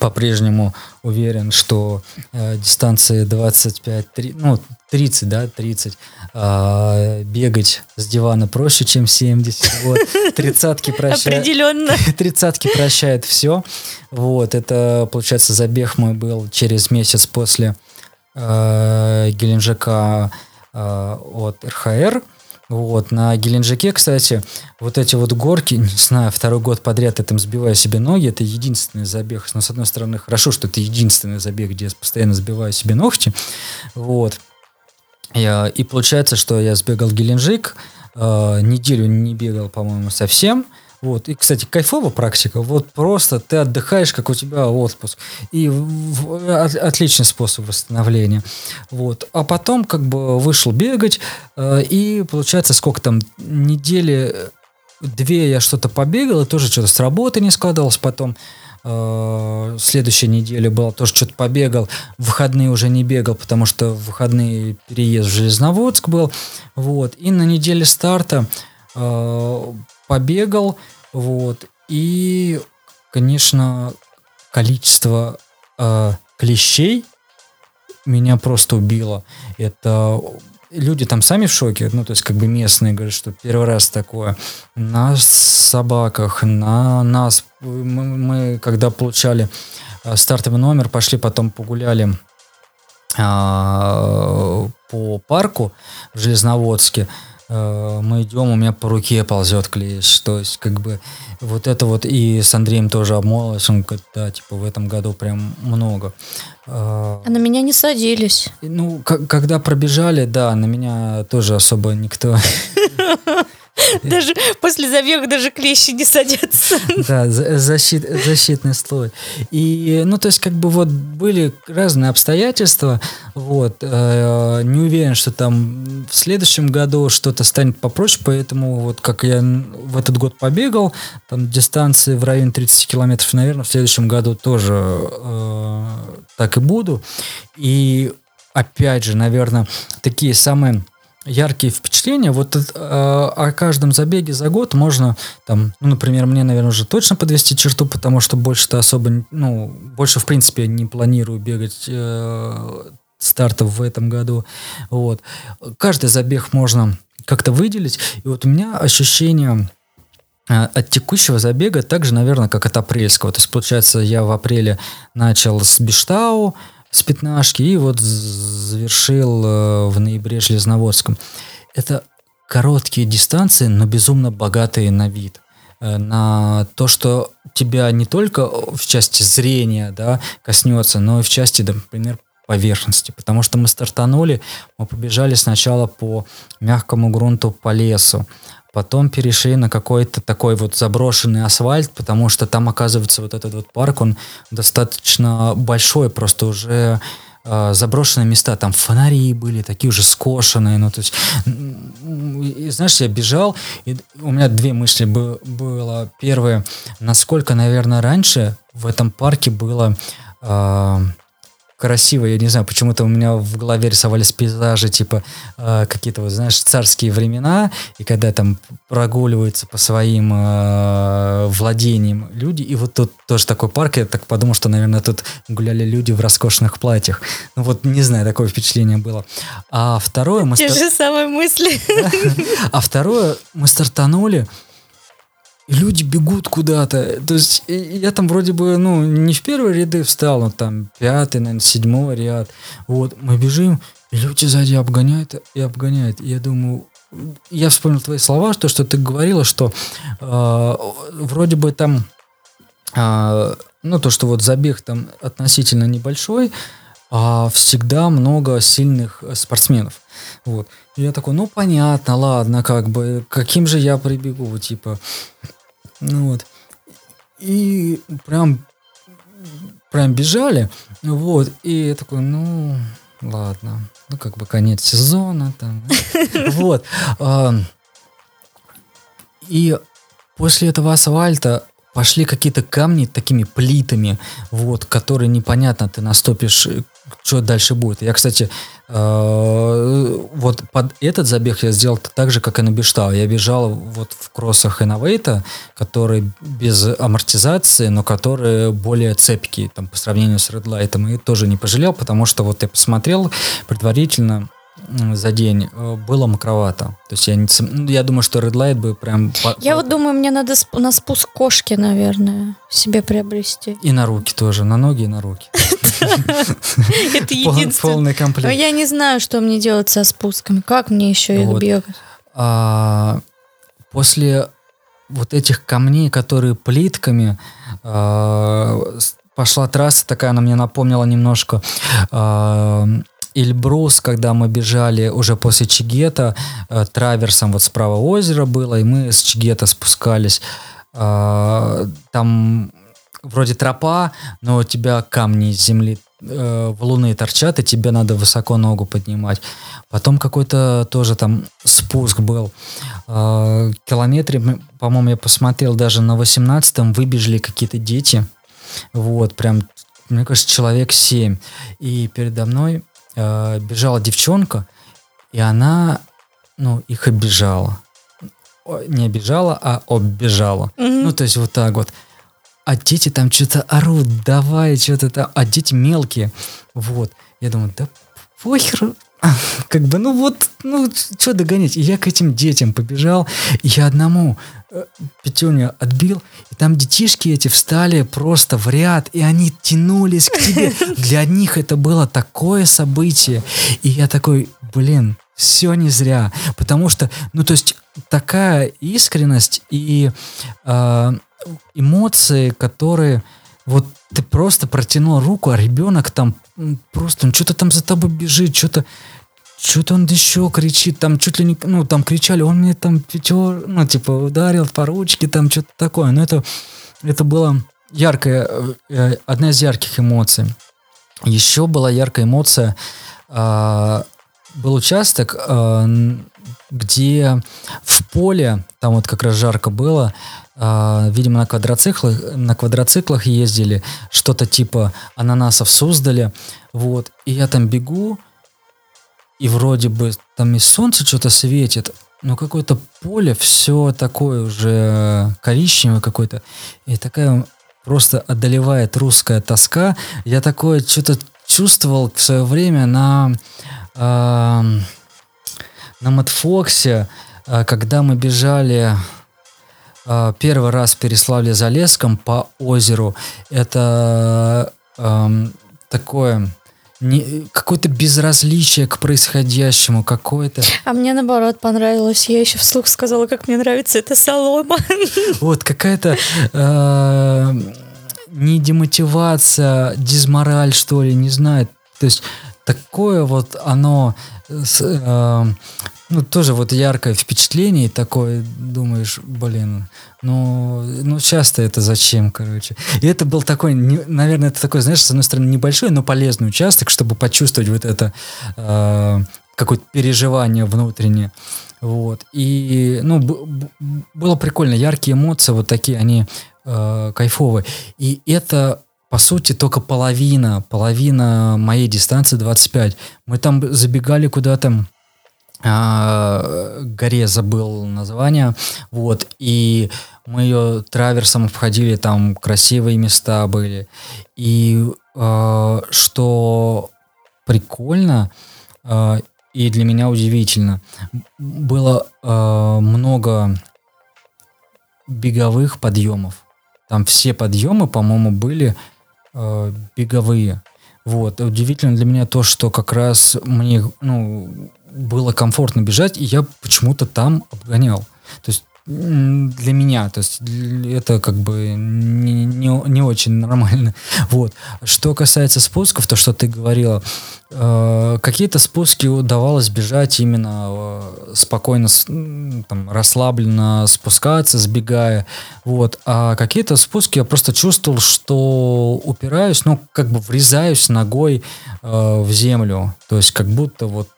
по-прежнему уверен, что э, дистанции 25, 3, ну, 30, да, 30, э, бегать с дивана проще, чем 70. Вот. Тридцатки прощают. Определенно. Тридцатки прощает все. Вот, это, получается, забег мой был через месяц после э, Геленджика э, от РХР. Вот, на Геленджике, кстати, вот эти вот горки, не знаю, второй год подряд я там сбиваю себе ноги, это единственный забег. Но, с одной стороны, хорошо, что это единственный забег, где я постоянно сбиваю себе ногти. Вот. Я, и получается, что я сбегал Геленджик, э, неделю не бегал, по-моему, совсем. Вот. И, кстати, кайфовая практика. Вот просто ты отдыхаешь, как у тебя отпуск. И от, отличный способ восстановления. Вот. А потом как бы вышел бегать. Э, и получается, сколько там, недели две я что-то побегал, и тоже что-то с работы не складывалось. Потом э, следующей неделе было тоже что-то побегал. В выходные уже не бегал, потому что в выходные переезд в Железноводск был. Вот. И на неделе старта побегал, вот, и, конечно, количество э, клещей меня просто убило. Это люди там сами в шоке, ну, то есть как бы местные говорят, что первый раз такое. На собаках, на нас. Мы, мы когда получали э, стартовый номер, пошли потом погуляли э, по парку в Железноводске. Э, мы идем, у меня по руке ползет клещ. То есть, как бы, вот это вот, и с Андреем тоже обмолвилась, он говорит, да, типа, в этом году прям много. Э, а на меня не садились. Ну, когда пробежали, да, на меня тоже особо никто Даже после забега даже клещи не садятся. Да, защит, защитный слой. И, ну, то есть, как бы вот были разные обстоятельства. Вот. Э, не уверен, что там в следующем году что-то станет попроще, поэтому вот как я в этот год побегал, там дистанции в районе 30 километров, наверное, в следующем году тоже э, так и буду. И опять же, наверное, такие самые яркие впечатления. Вот э, о каждом забеге за год можно, там, ну, например, мне, наверное, уже точно подвести черту, потому что больше-то особо, ну, больше, в принципе, не планирую бегать э, стартов в этом году. Вот. Каждый забег можно как-то выделить. И вот у меня ощущение э, от текущего забега так же, наверное, как от апрельского. То есть, получается, я в апреле начал с Биштау, с пятнашки и вот завершил э, в ноябре Железноводском. Это короткие дистанции, но безумно богатые на вид э, на то, что тебя не только в части зрения да, коснется, но и в части, например, поверхности. Потому что мы стартанули, мы побежали сначала по мягкому грунту по лесу. Потом перешли на какой-то такой вот заброшенный асфальт, потому что там, оказывается, вот этот вот парк, он достаточно большой, просто уже э, заброшенные места, там фонари были, такие уже скошенные, ну, то есть, и, знаешь, я бежал, и у меня две мысли бы, было. Первое, насколько, наверное, раньше в этом парке было... Э, красиво, я не знаю, почему-то у меня в голове рисовались пейзажи, типа э, какие-то, вот, знаешь, царские времена, и когда там прогуливаются по своим э, владениям люди, и вот тут тоже такой парк, я так подумал, что, наверное, тут гуляли люди в роскошных платьях. Ну вот, не знаю, такое впечатление было. А второе... Мы Те стар... же самые мысли. А второе, мы стартанули, люди бегут куда-то. То есть я там вроде бы, ну, не в первые ряды встал, но там пятый, наверное, седьмой ряд. Вот, мы бежим, и люди сзади обгоняют и обгоняют. И я думаю, я вспомнил твои слова, то, что ты говорила, что э, вроде бы там, э, ну, то, что вот забег там относительно небольшой, а всегда много сильных э, спортсменов. Вот. И я такой, ну понятно, ладно, как бы, каким же я прибегу, типа, ну вот. И прям, прям бежали, вот, и я такой, ну, ладно, ну как бы конец сезона, там, вот. А, и после этого асфальта пошли какие-то камни такими плитами, вот, которые непонятно, ты наступишь, что дальше будет. Я, кстати, вот под этот забег я сделал так же, как и на Бештау. Я бежал вот в кроссах Innovate, которые без амортизации, но которые более цепкие там, по сравнению с Light. И тоже не пожалел, потому что вот я посмотрел предварительно, за день э, было мокровато. То есть я, не, ну, я думаю, что Red Light бы прям... Я вот думаю, мне надо на спуск кошки, наверное, себе приобрести. И на руки тоже, на ноги и на руки. Это единственное. Полный комплект. Но я не знаю, что мне делать со спусками. Как мне еще их бегать? А, после вот этих камней, которые плитками, а, пошла трасса такая, она мне напомнила немножко а, Эльбрус, когда мы бежали уже после Чигета, э, траверсом вот справа озера было, и мы с Чигета спускались. Э, там вроде тропа, но у тебя камни из земли э, в луны торчат, и тебе надо высоко ногу поднимать. Потом какой-то тоже там спуск был. Э, километре, по-моему, я посмотрел, даже на 18-м выбежали какие-то дети. Вот, прям, мне кажется, человек 7. И передо мной э, бежала девчонка, и она, ну, их обижала. Не обижала, а оббежала. Mm-hmm. Ну, то есть вот так вот. А дети там что-то орут, давай, что-то там. А дети мелкие. Вот. Я думаю, да похер, как бы, ну вот, ну, что догонять. И я к этим детям побежал, и я одному э, пятюню отбил, и там детишки эти встали просто в ряд, и они тянулись к тебе. Для них это было такое событие. И я такой, блин, все не зря. Потому что, ну, то есть, такая искренность и э, эмоции, которые вот ты просто протянул руку, а ребенок там просто, он что-то там за тобой бежит, что-то что-то он еще кричит, там чуть ли не, ну, там кричали, он мне там пятер, ну, типа, ударил по ручке, там что-то такое. Но это, это было яркая, э, одна из ярких эмоций. Еще была яркая эмоция, э, был участок, э, где в поле, там вот как раз жарко было, Uh, видимо, на квадроциклах, на квадроциклах ездили, что-то типа ананасов Суздали, вот, и я там бегу, и вроде бы там и солнце что-то светит, но какое-то поле все такое уже коричневое какое-то, и такая просто одолевает русская тоска. Я такое что-то чувствовал в свое время на, э, на Мэтфоксе, э, когда мы бежали э, первый раз в Переславле-Залесском по озеру. Это э, такое не, какое-то безразличие к происходящему, какое-то... А мне наоборот понравилось. Я еще вслух сказала, как мне нравится эта солома. Вот какая-то э, не демотивация, дизмораль, что ли, не знаю. То есть такое вот оно э, ну, тоже вот яркое впечатление, такое, думаешь, блин, ну, ну часто это зачем, короче. И это был такой, не, наверное, это такой, знаешь, с одной стороны, небольшой, но полезный участок, чтобы почувствовать вот это э, какое-то переживание внутреннее. Вот. И, ну, было прикольно, яркие эмоции, вот такие, они э, кайфовые. И это по сути, только половина, половина моей дистанции 25. Мы там забегали куда-то горе забыл название, вот, и мы ее траверсом обходили, там красивые места были, и э, что прикольно э, и для меня удивительно, было э, много беговых подъемов, там все подъемы, по-моему, были э, беговые, вот, удивительно для меня то, что как раз мне, ну, было комфортно бежать, и я почему-то там обгонял. То есть для меня, то есть это как бы не, не, не очень нормально. Вот. Что касается спусков, то, что ты говорила, э, какие-то спуски удавалось бежать именно э, спокойно, там, расслабленно спускаться, сбегая, вот. А какие-то спуски я просто чувствовал, что упираюсь, ну, как бы врезаюсь ногой э, в землю, то есть как будто вот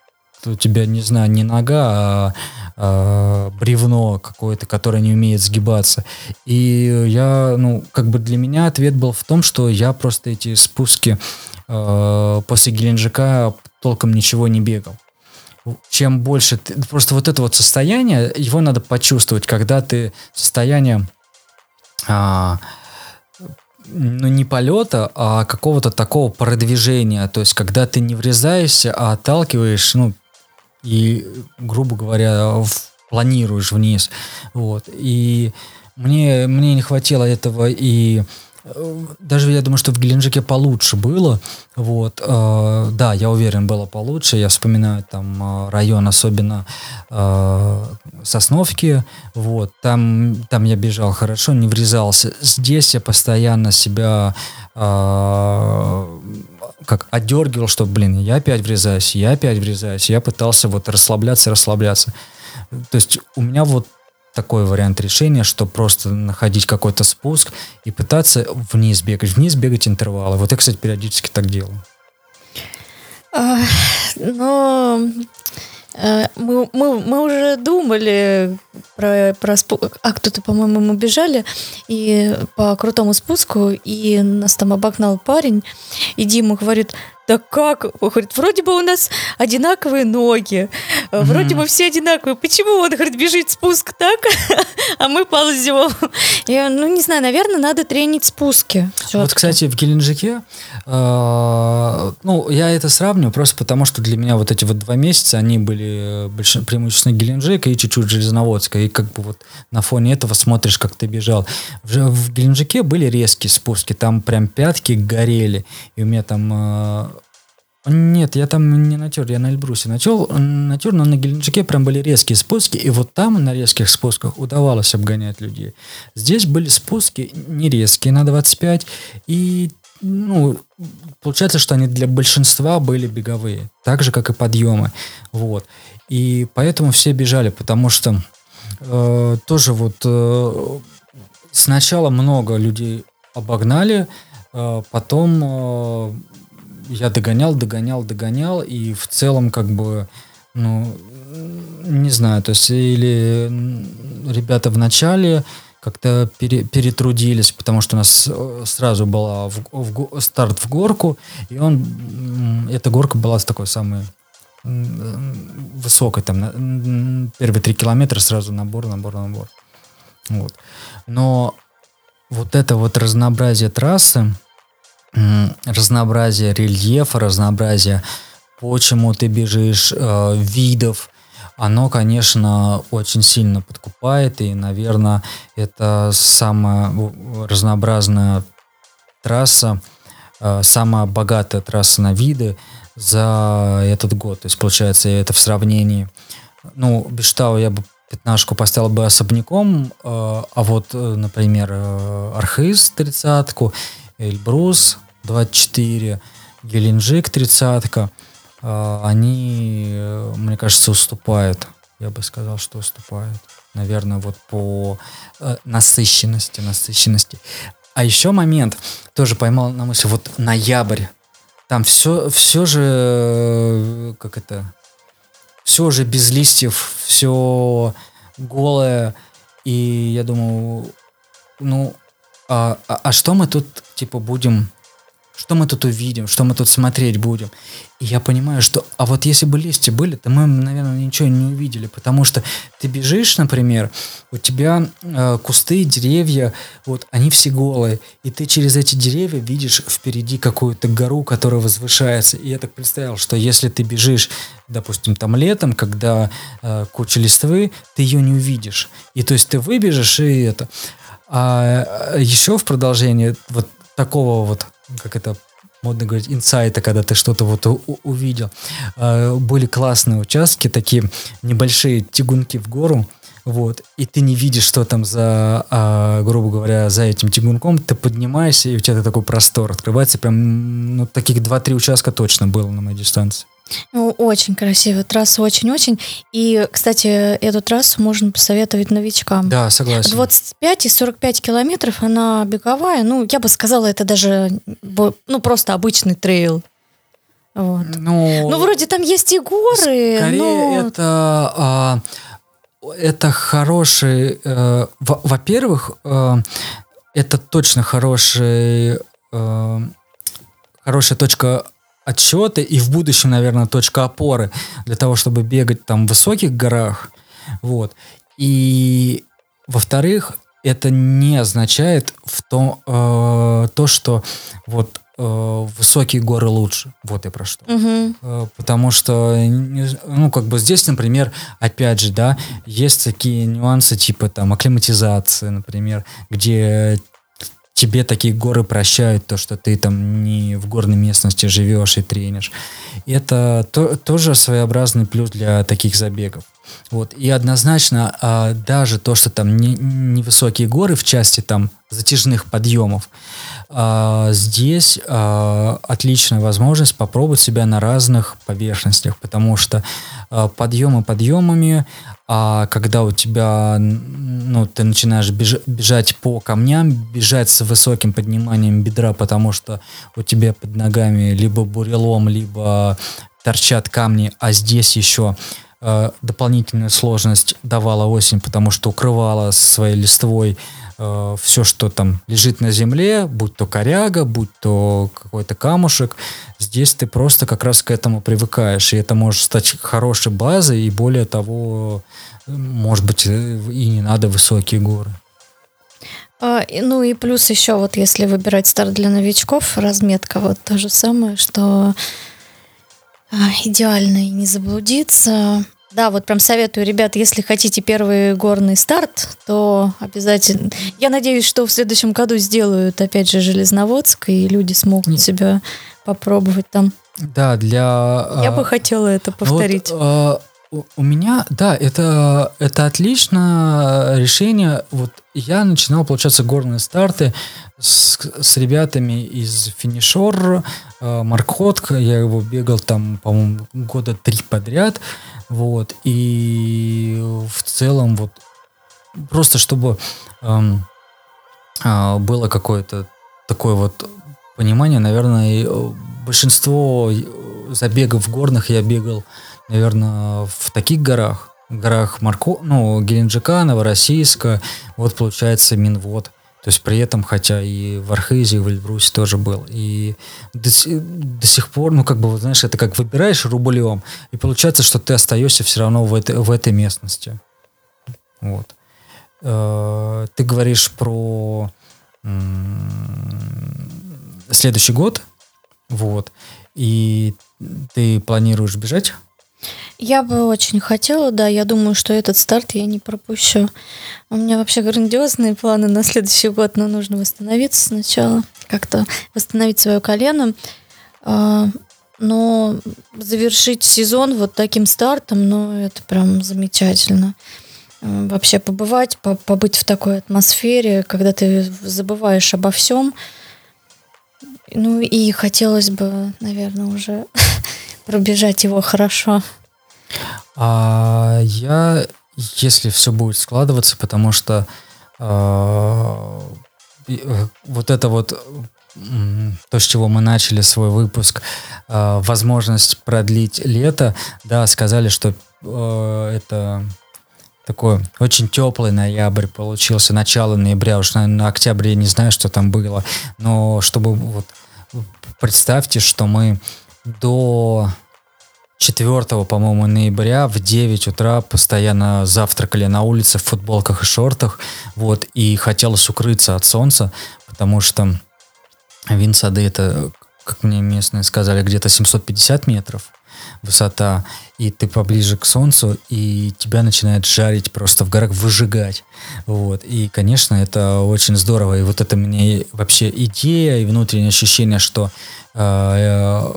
у тебя, не знаю, не нога, а э, бревно какое-то, которое не умеет сгибаться. И я, ну, как бы для меня ответ был в том, что я просто эти спуски э, после Геленджика толком ничего не бегал. Чем больше ты, просто вот это вот состояние, его надо почувствовать, когда ты состояние а, ну, не полета, а какого-то такого продвижения. То есть, когда ты не врезаешься, а отталкиваешь, ну, и, грубо говоря, планируешь вниз. Вот. И мне, мне не хватило этого и э, даже я думаю, что в Геленджике получше было. Вот, э, да, я уверен, было получше. Я вспоминаю там э, район, особенно э, Сосновки. Вот, там, там я бежал хорошо, не врезался. Здесь я постоянно себя э, как отдергивал, что, блин, я опять врезаюсь, я опять врезаюсь. Я пытался вот расслабляться, расслабляться. То есть у меня вот такой вариант решения, что просто находить какой-то спуск и пытаться вниз бегать. Вниз бегать интервалы. Вот я, кстати, периодически так делаю. А, но э, мы, мы, мы уже думали про, про спуск. А кто-то, по-моему, мы бежали и по крутому спуску, и нас там обогнал парень, и Дима говорит, да как? Он говорит, вроде бы у нас одинаковые ноги, вроде mm-hmm. бы все одинаковые. Почему он, говорит, бежит спуск так, а мы ползем? Я, ну, не знаю, наверное, надо тренить спуски. Вот, кстати, в Геленджике, э, ну, я это сравню просто потому, что для меня вот эти вот два месяца, они были больш... преимущественно Геленджика и чуть-чуть Железноводска. И как бы вот на фоне этого смотришь, как ты бежал. В, в Геленджике были резкие спуски, там прям пятки горели, и у меня там э, нет, я там не натер, я на Эльбрусе натер, натер, но на Геленджике прям были резкие спуски, и вот там на резких спусках удавалось обгонять людей. Здесь были спуски не резкие на 25, и ну, получается, что они для большинства были беговые, так же, как и подъемы. Вот. И поэтому все бежали, потому что э, тоже вот э, сначала много людей обогнали, э, потом э, я догонял, догонял, догонял, и в целом как бы, ну, не знаю, то есть или ребята в начале как-то пере, перетрудились, потому что у нас э, сразу была в, в, старт в горку, и он, эта горка была с такой самой высокой, там, первые три километра сразу набор, набор, набор. Вот. Но вот это вот разнообразие трассы, разнообразие рельефа, разнообразие почему ты бежишь, э, видов, оно, конечно, очень сильно подкупает, и, наверное, это самая разнообразная трасса, э, самая богатая трасса на виды за этот год. То есть, получается, это в сравнении... Ну, Бештау я бы пятнашку поставил бы особняком, э, а вот, э, например, э, Архиз тридцатку Эльбрус 24, Геленджик 30, а, они, э, мне кажется, уступают. Я бы сказал, что уступают. Наверное, вот по э, насыщенности, насыщенности. А еще момент, тоже поймал на мысли, вот ноябрь. Там все, все же, э, как это, все же без листьев, все голое. И я думаю, ну, а, а, а что мы тут, типа, будем что мы тут увидим, что мы тут смотреть будем. И я понимаю, что, а вот если бы листья были, то мы, наверное, ничего не увидели, потому что ты бежишь, например, у тебя э, кусты, деревья, вот, они все голые, и ты через эти деревья видишь впереди какую-то гору, которая возвышается. И я так представил, что если ты бежишь, допустим, там летом, когда э, куча листвы, ты ее не увидишь. И то есть ты выбежишь и это. А, а еще в продолжение вот такого вот как это модно говорить, инсайта, когда ты что-то вот увидел. А, были классные участки, такие небольшие тягунки в гору, вот, и ты не видишь, что там за, а, грубо говоря, за этим тягунком, ты поднимаешься, и у тебя такой простор открывается, прям, ну, таких 2-3 участка точно было на моей дистанции. Ну, очень красивая трасса, очень-очень. И, кстати, эту трассу можно посоветовать новичкам. Да, согласен. 25 и 45 километров, она беговая. Ну, я бы сказала, это даже, ну, просто обычный трейл. Вот. Ну, ну, вроде там есть и горы, Скорее но... это... А, это хороший... Э, во-первых, э, это точно хороший... Э, хорошая точка отсчета и в будущем, наверное, точка опоры для того, чтобы бегать там в высоких горах. Вот. И, во-вторых, это не означает в то, э, то что вот э, высокие горы лучше. Вот я про что. Угу. Э, потому что, ну, как бы здесь, например, опять же, да, есть такие нюансы типа там акклиматизации, например, где тебе такие горы прощают, то, что ты там не в горной местности живешь и тренишь. Это то, тоже своеобразный плюс для таких забегов. Вот. И однозначно а, даже то, что там не, невысокие горы в части там затяжных подъемов, а, здесь а, отличная возможность попробовать себя на разных поверхностях, потому что а, подъемы подъемами, а когда у тебя, ну, ты начинаешь беж- бежать по камням, бежать с высоким подниманием бедра, потому что у тебя под ногами либо бурелом, либо торчат камни, а здесь еще э, дополнительную сложность давала осень, потому что укрывала своей листвой э, все, что там лежит на земле, будь то коряга, будь то какой-то камушек, здесь ты просто как раз к этому привыкаешь, и это может стать хорошей базой, и более того, может быть, и не надо высокие горы. А, ну и плюс еще вот если выбирать старт для новичков, разметка вот то же самое, что идеально и не заблудиться. Да, вот прям советую, ребят, если хотите первый горный старт, то обязательно. Я надеюсь, что в следующем году сделают, опять же, Железноводск, и люди смогут Нет. себя попробовать там. Да, для... Я а, бы хотела это повторить. Вот, а, у меня, да, это, это отличное решение. Вот я начинал, получаться, горные старты с, с ребятами из Финишор, э, Маркотка. Я его бегал там, по-моему, года три подряд. Вот. И в целом вот просто чтобы эм, э, было какое-то такое вот понимание, наверное, большинство забегов горных я бегал наверное, в таких горах, горах Марко, ну, Геленджика, Новороссийска, вот получается Минвод. То есть при этом, хотя и в Архизе, и в Эльбрусе тоже был. И до, до сих пор, ну, как бы, знаешь, это как выбираешь рублем, и получается, что ты остаешься все равно в этой, в этой местности. Вот. Э, ты говоришь про следующий год, вот, и ты планируешь бежать я бы очень хотела, да, я думаю, что этот старт я не пропущу. У меня вообще грандиозные планы на следующий год, но нужно восстановиться сначала, как-то восстановить свое колено. А, но завершить сезон вот таким стартом, ну, это прям замечательно. Вообще побывать, побыть в такой атмосфере, когда ты забываешь обо всем. Ну и хотелось бы, наверное, уже пробежать его хорошо. А я, если все будет складываться, потому что а, э, вот это вот то, с чего мы начали свой выпуск, э, возможность продлить лето, да, сказали, что э, это такой очень теплый ноябрь получился, начало ноября, уж, наверное, на октябре я не знаю, что там было, но чтобы вот представьте, что мы до 4, по-моему, ноября в 9 утра постоянно завтракали на улице в футболках и шортах, вот, и хотелось укрыться от солнца, потому что Винсады это, как мне местные сказали, где-то 750 метров, высота, и ты поближе к солнцу, и тебя начинает жарить просто в горах, выжигать. Вот. И, конечно, это очень здорово. И вот это мне вообще идея и внутреннее ощущение, что э,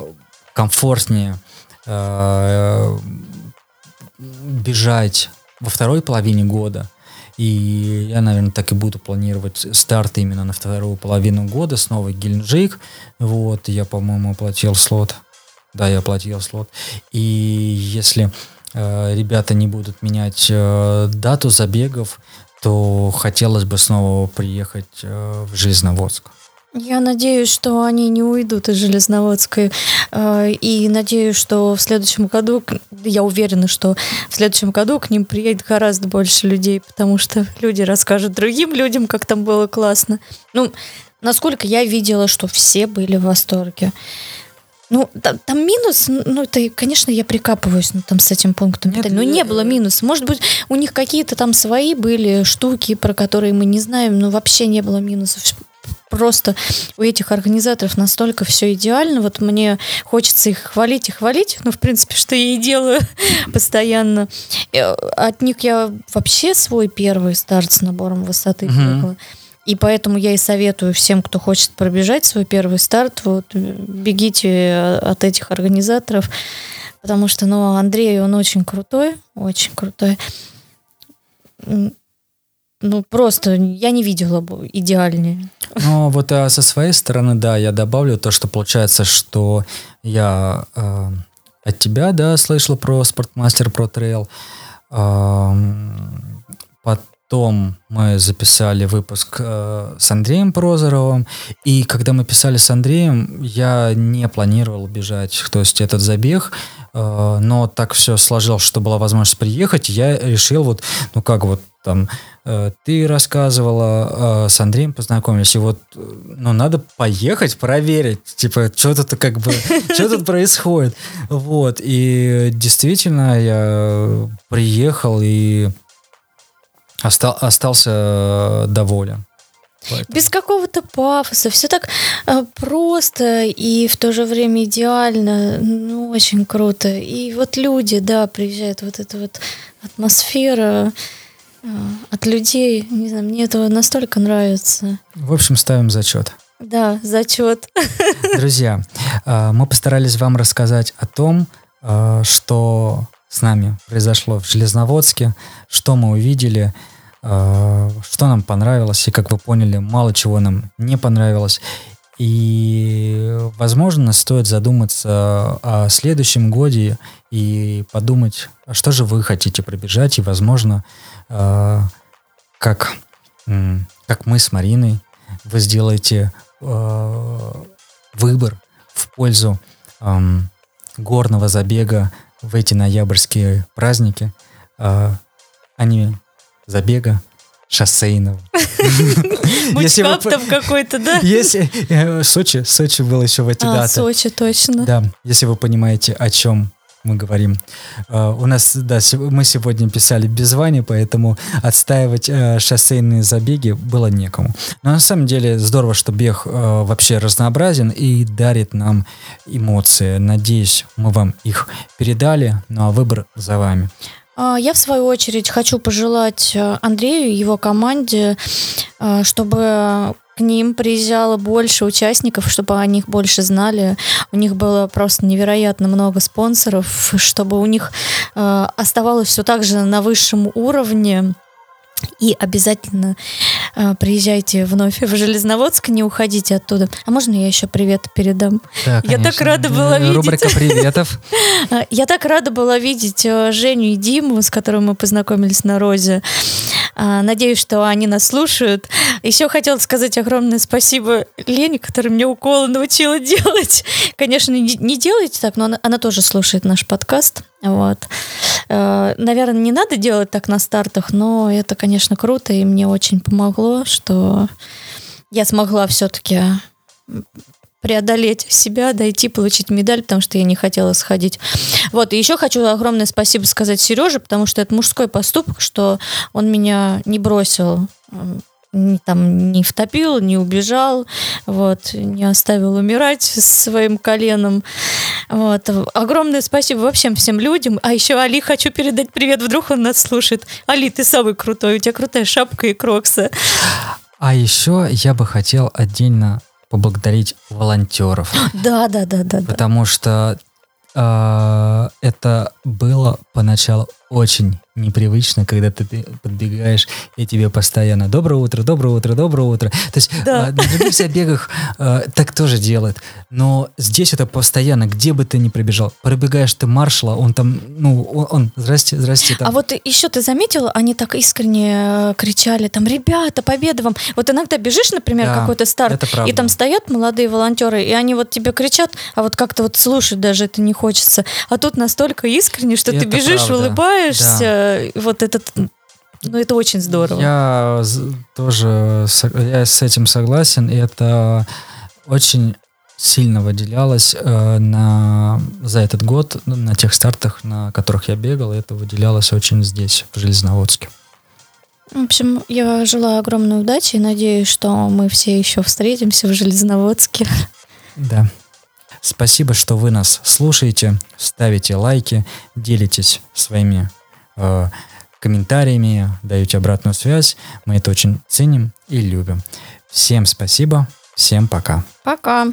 комфортнее э, бежать во второй половине года, и я, наверное, так и буду планировать старт именно на вторую половину года. Снова Геленджик. Вот, я, по-моему, оплатил слот. Да, я оплатил слот. И если э, ребята не будут менять э, дату забегов, то хотелось бы снова приехать э, в Железноводск. Я надеюсь, что они не уйдут из Железноводской. Э, и надеюсь, что в следующем году, я уверена, что в следующем году к ним приедет гораздо больше людей, потому что люди расскажут другим людям, как там было классно. Ну, насколько я видела, что все были в восторге. Ну, там, там минус, ну, это, конечно, я прикапываюсь ну, там с этим пунктом. Нет, но не было минуса. Может быть, у них какие-то там свои были штуки, про которые мы не знаем, но вообще не было минусов просто у этих организаторов настолько все идеально. Вот мне хочется их хвалить и хвалить, ну, в принципе, что я и делаю постоянно. Э, от них я вообще свой первый старт с набором высоты uh-huh. И поэтому я и советую всем, кто хочет пробежать свой первый старт, вот бегите от этих организаторов, потому что, ну, Андрей, он очень крутой, очень крутой ну, просто я не видела бы идеальнее. Ну, вот а со своей стороны, да, я добавлю то, что получается, что я э, от тебя, да, слышал про Спортмастер, про трейл. Потом мы записали выпуск э, с Андреем Прозоровым, и когда мы писали с Андреем, я не планировал бежать, то есть этот забег, э, но так все сложилось, что была возможность приехать, я решил вот, ну как вот там Э, ты рассказывала, э, с Андреем познакомились, и вот, ну, надо поехать, проверить, типа, что тут как бы, что тут происходит. Вот, и действительно я приехал и остал, остался доволен. Поэтому. Без какого-то пафоса, все так э, просто и в то же время идеально, ну, очень круто. И вот люди, да, приезжают, вот эта вот атмосфера, а, от людей. Не знаю, мне это настолько нравится. В общем, ставим зачет. Да, зачет. Друзья, а, мы постарались вам рассказать о том, а, что с нами произошло в Железноводске, что мы увидели, что нам понравилось, и, как вы поняли, мало чего нам не понравилось. И, возможно, стоит задуматься о следующем годе и подумать, а что же вы хотите пробежать, и, возможно, э, как, как мы с Мариной, вы сделаете э, выбор в пользу горного забега в эти ноябрьские праздники, а не забега шоссейного. Мультикап там какой-то, да? Если э, Сочи, Сочи был еще в эти а, даты. Сочи, точно. Да, если вы понимаете, о чем мы говорим. Uh, у нас, да, мы сегодня писали без Вани, поэтому отстаивать uh, шоссейные забеги было некому. Но на самом деле здорово, что бег uh, вообще разнообразен и дарит нам эмоции. Надеюсь, мы вам их передали, ну а выбор за вами. А, я, в свою очередь, хочу пожелать Андрею и его команде, чтобы к ним приезжало больше участников, чтобы о них больше знали. У них было просто невероятно много спонсоров, чтобы у них э, оставалось все так же на высшем уровне. И обязательно э, приезжайте вновь в Железноводск, не уходите оттуда. А можно я еще привет передам? Да, я так рада была видеть. Рубрика приветов. Я так рада была видеть э, Женю и Диму, с которыми мы познакомились на Розе. Надеюсь, что они нас слушают. Еще хотела сказать огромное спасибо Лене, которая мне уколы научила делать. Конечно, не делайте так, но она, она тоже слушает наш подкаст. Вот. Э, наверное, не надо делать так на стартах, но это, конечно, круто, и мне очень помогло, что я смогла все-таки преодолеть себя, дойти, получить медаль, потому что я не хотела сходить. Вот, и еще хочу огромное спасибо сказать Сереже, потому что это мужской поступок, что он меня не бросил не, там не втопил, не убежал, вот, не оставил умирать своим коленом. Вот. Огромное спасибо вообще всем людям. А еще Али хочу передать привет, вдруг он нас слушает. Али, ты самый крутой, у тебя крутая шапка и кроксы. А еще я бы хотел отдельно поблагодарить волонтеров. Да, да, да, да. Потому что э, это было поначалу очень непривычно, когда ты подбегаешь, и тебе постоянно «доброе утро, доброе утро, доброе утро». То есть да. э, на других забегах э, так тоже делают, но здесь это постоянно, где бы ты ни пробежал. Пробегаешь ты маршала, он там, ну, он, он «здрасте, здрасте». Там. А вот еще ты заметила, они так искренне э, кричали там «ребята, победа вам!» Вот иногда бежишь, например, да, какой-то старт, и там стоят молодые волонтеры, и они вот тебе кричат, а вот как-то вот слушать даже это не хочется. А тут настолько искренне, что и ты бежишь, правда. улыбаешься, да вот этот ну, это очень здорово. Я тоже я с этим согласен, и это очень сильно выделялось э, на, за этот год на тех стартах, на которых я бегал, это выделялось очень здесь, в Железноводске. В общем, я желаю огромной удачи и надеюсь, что мы все еще встретимся в Железноводске. Да. Спасибо, что вы нас слушаете, ставите лайки, делитесь своими э, комментариями, даете обратную связь. Мы это очень ценим и любим. Всем спасибо, всем пока. Пока.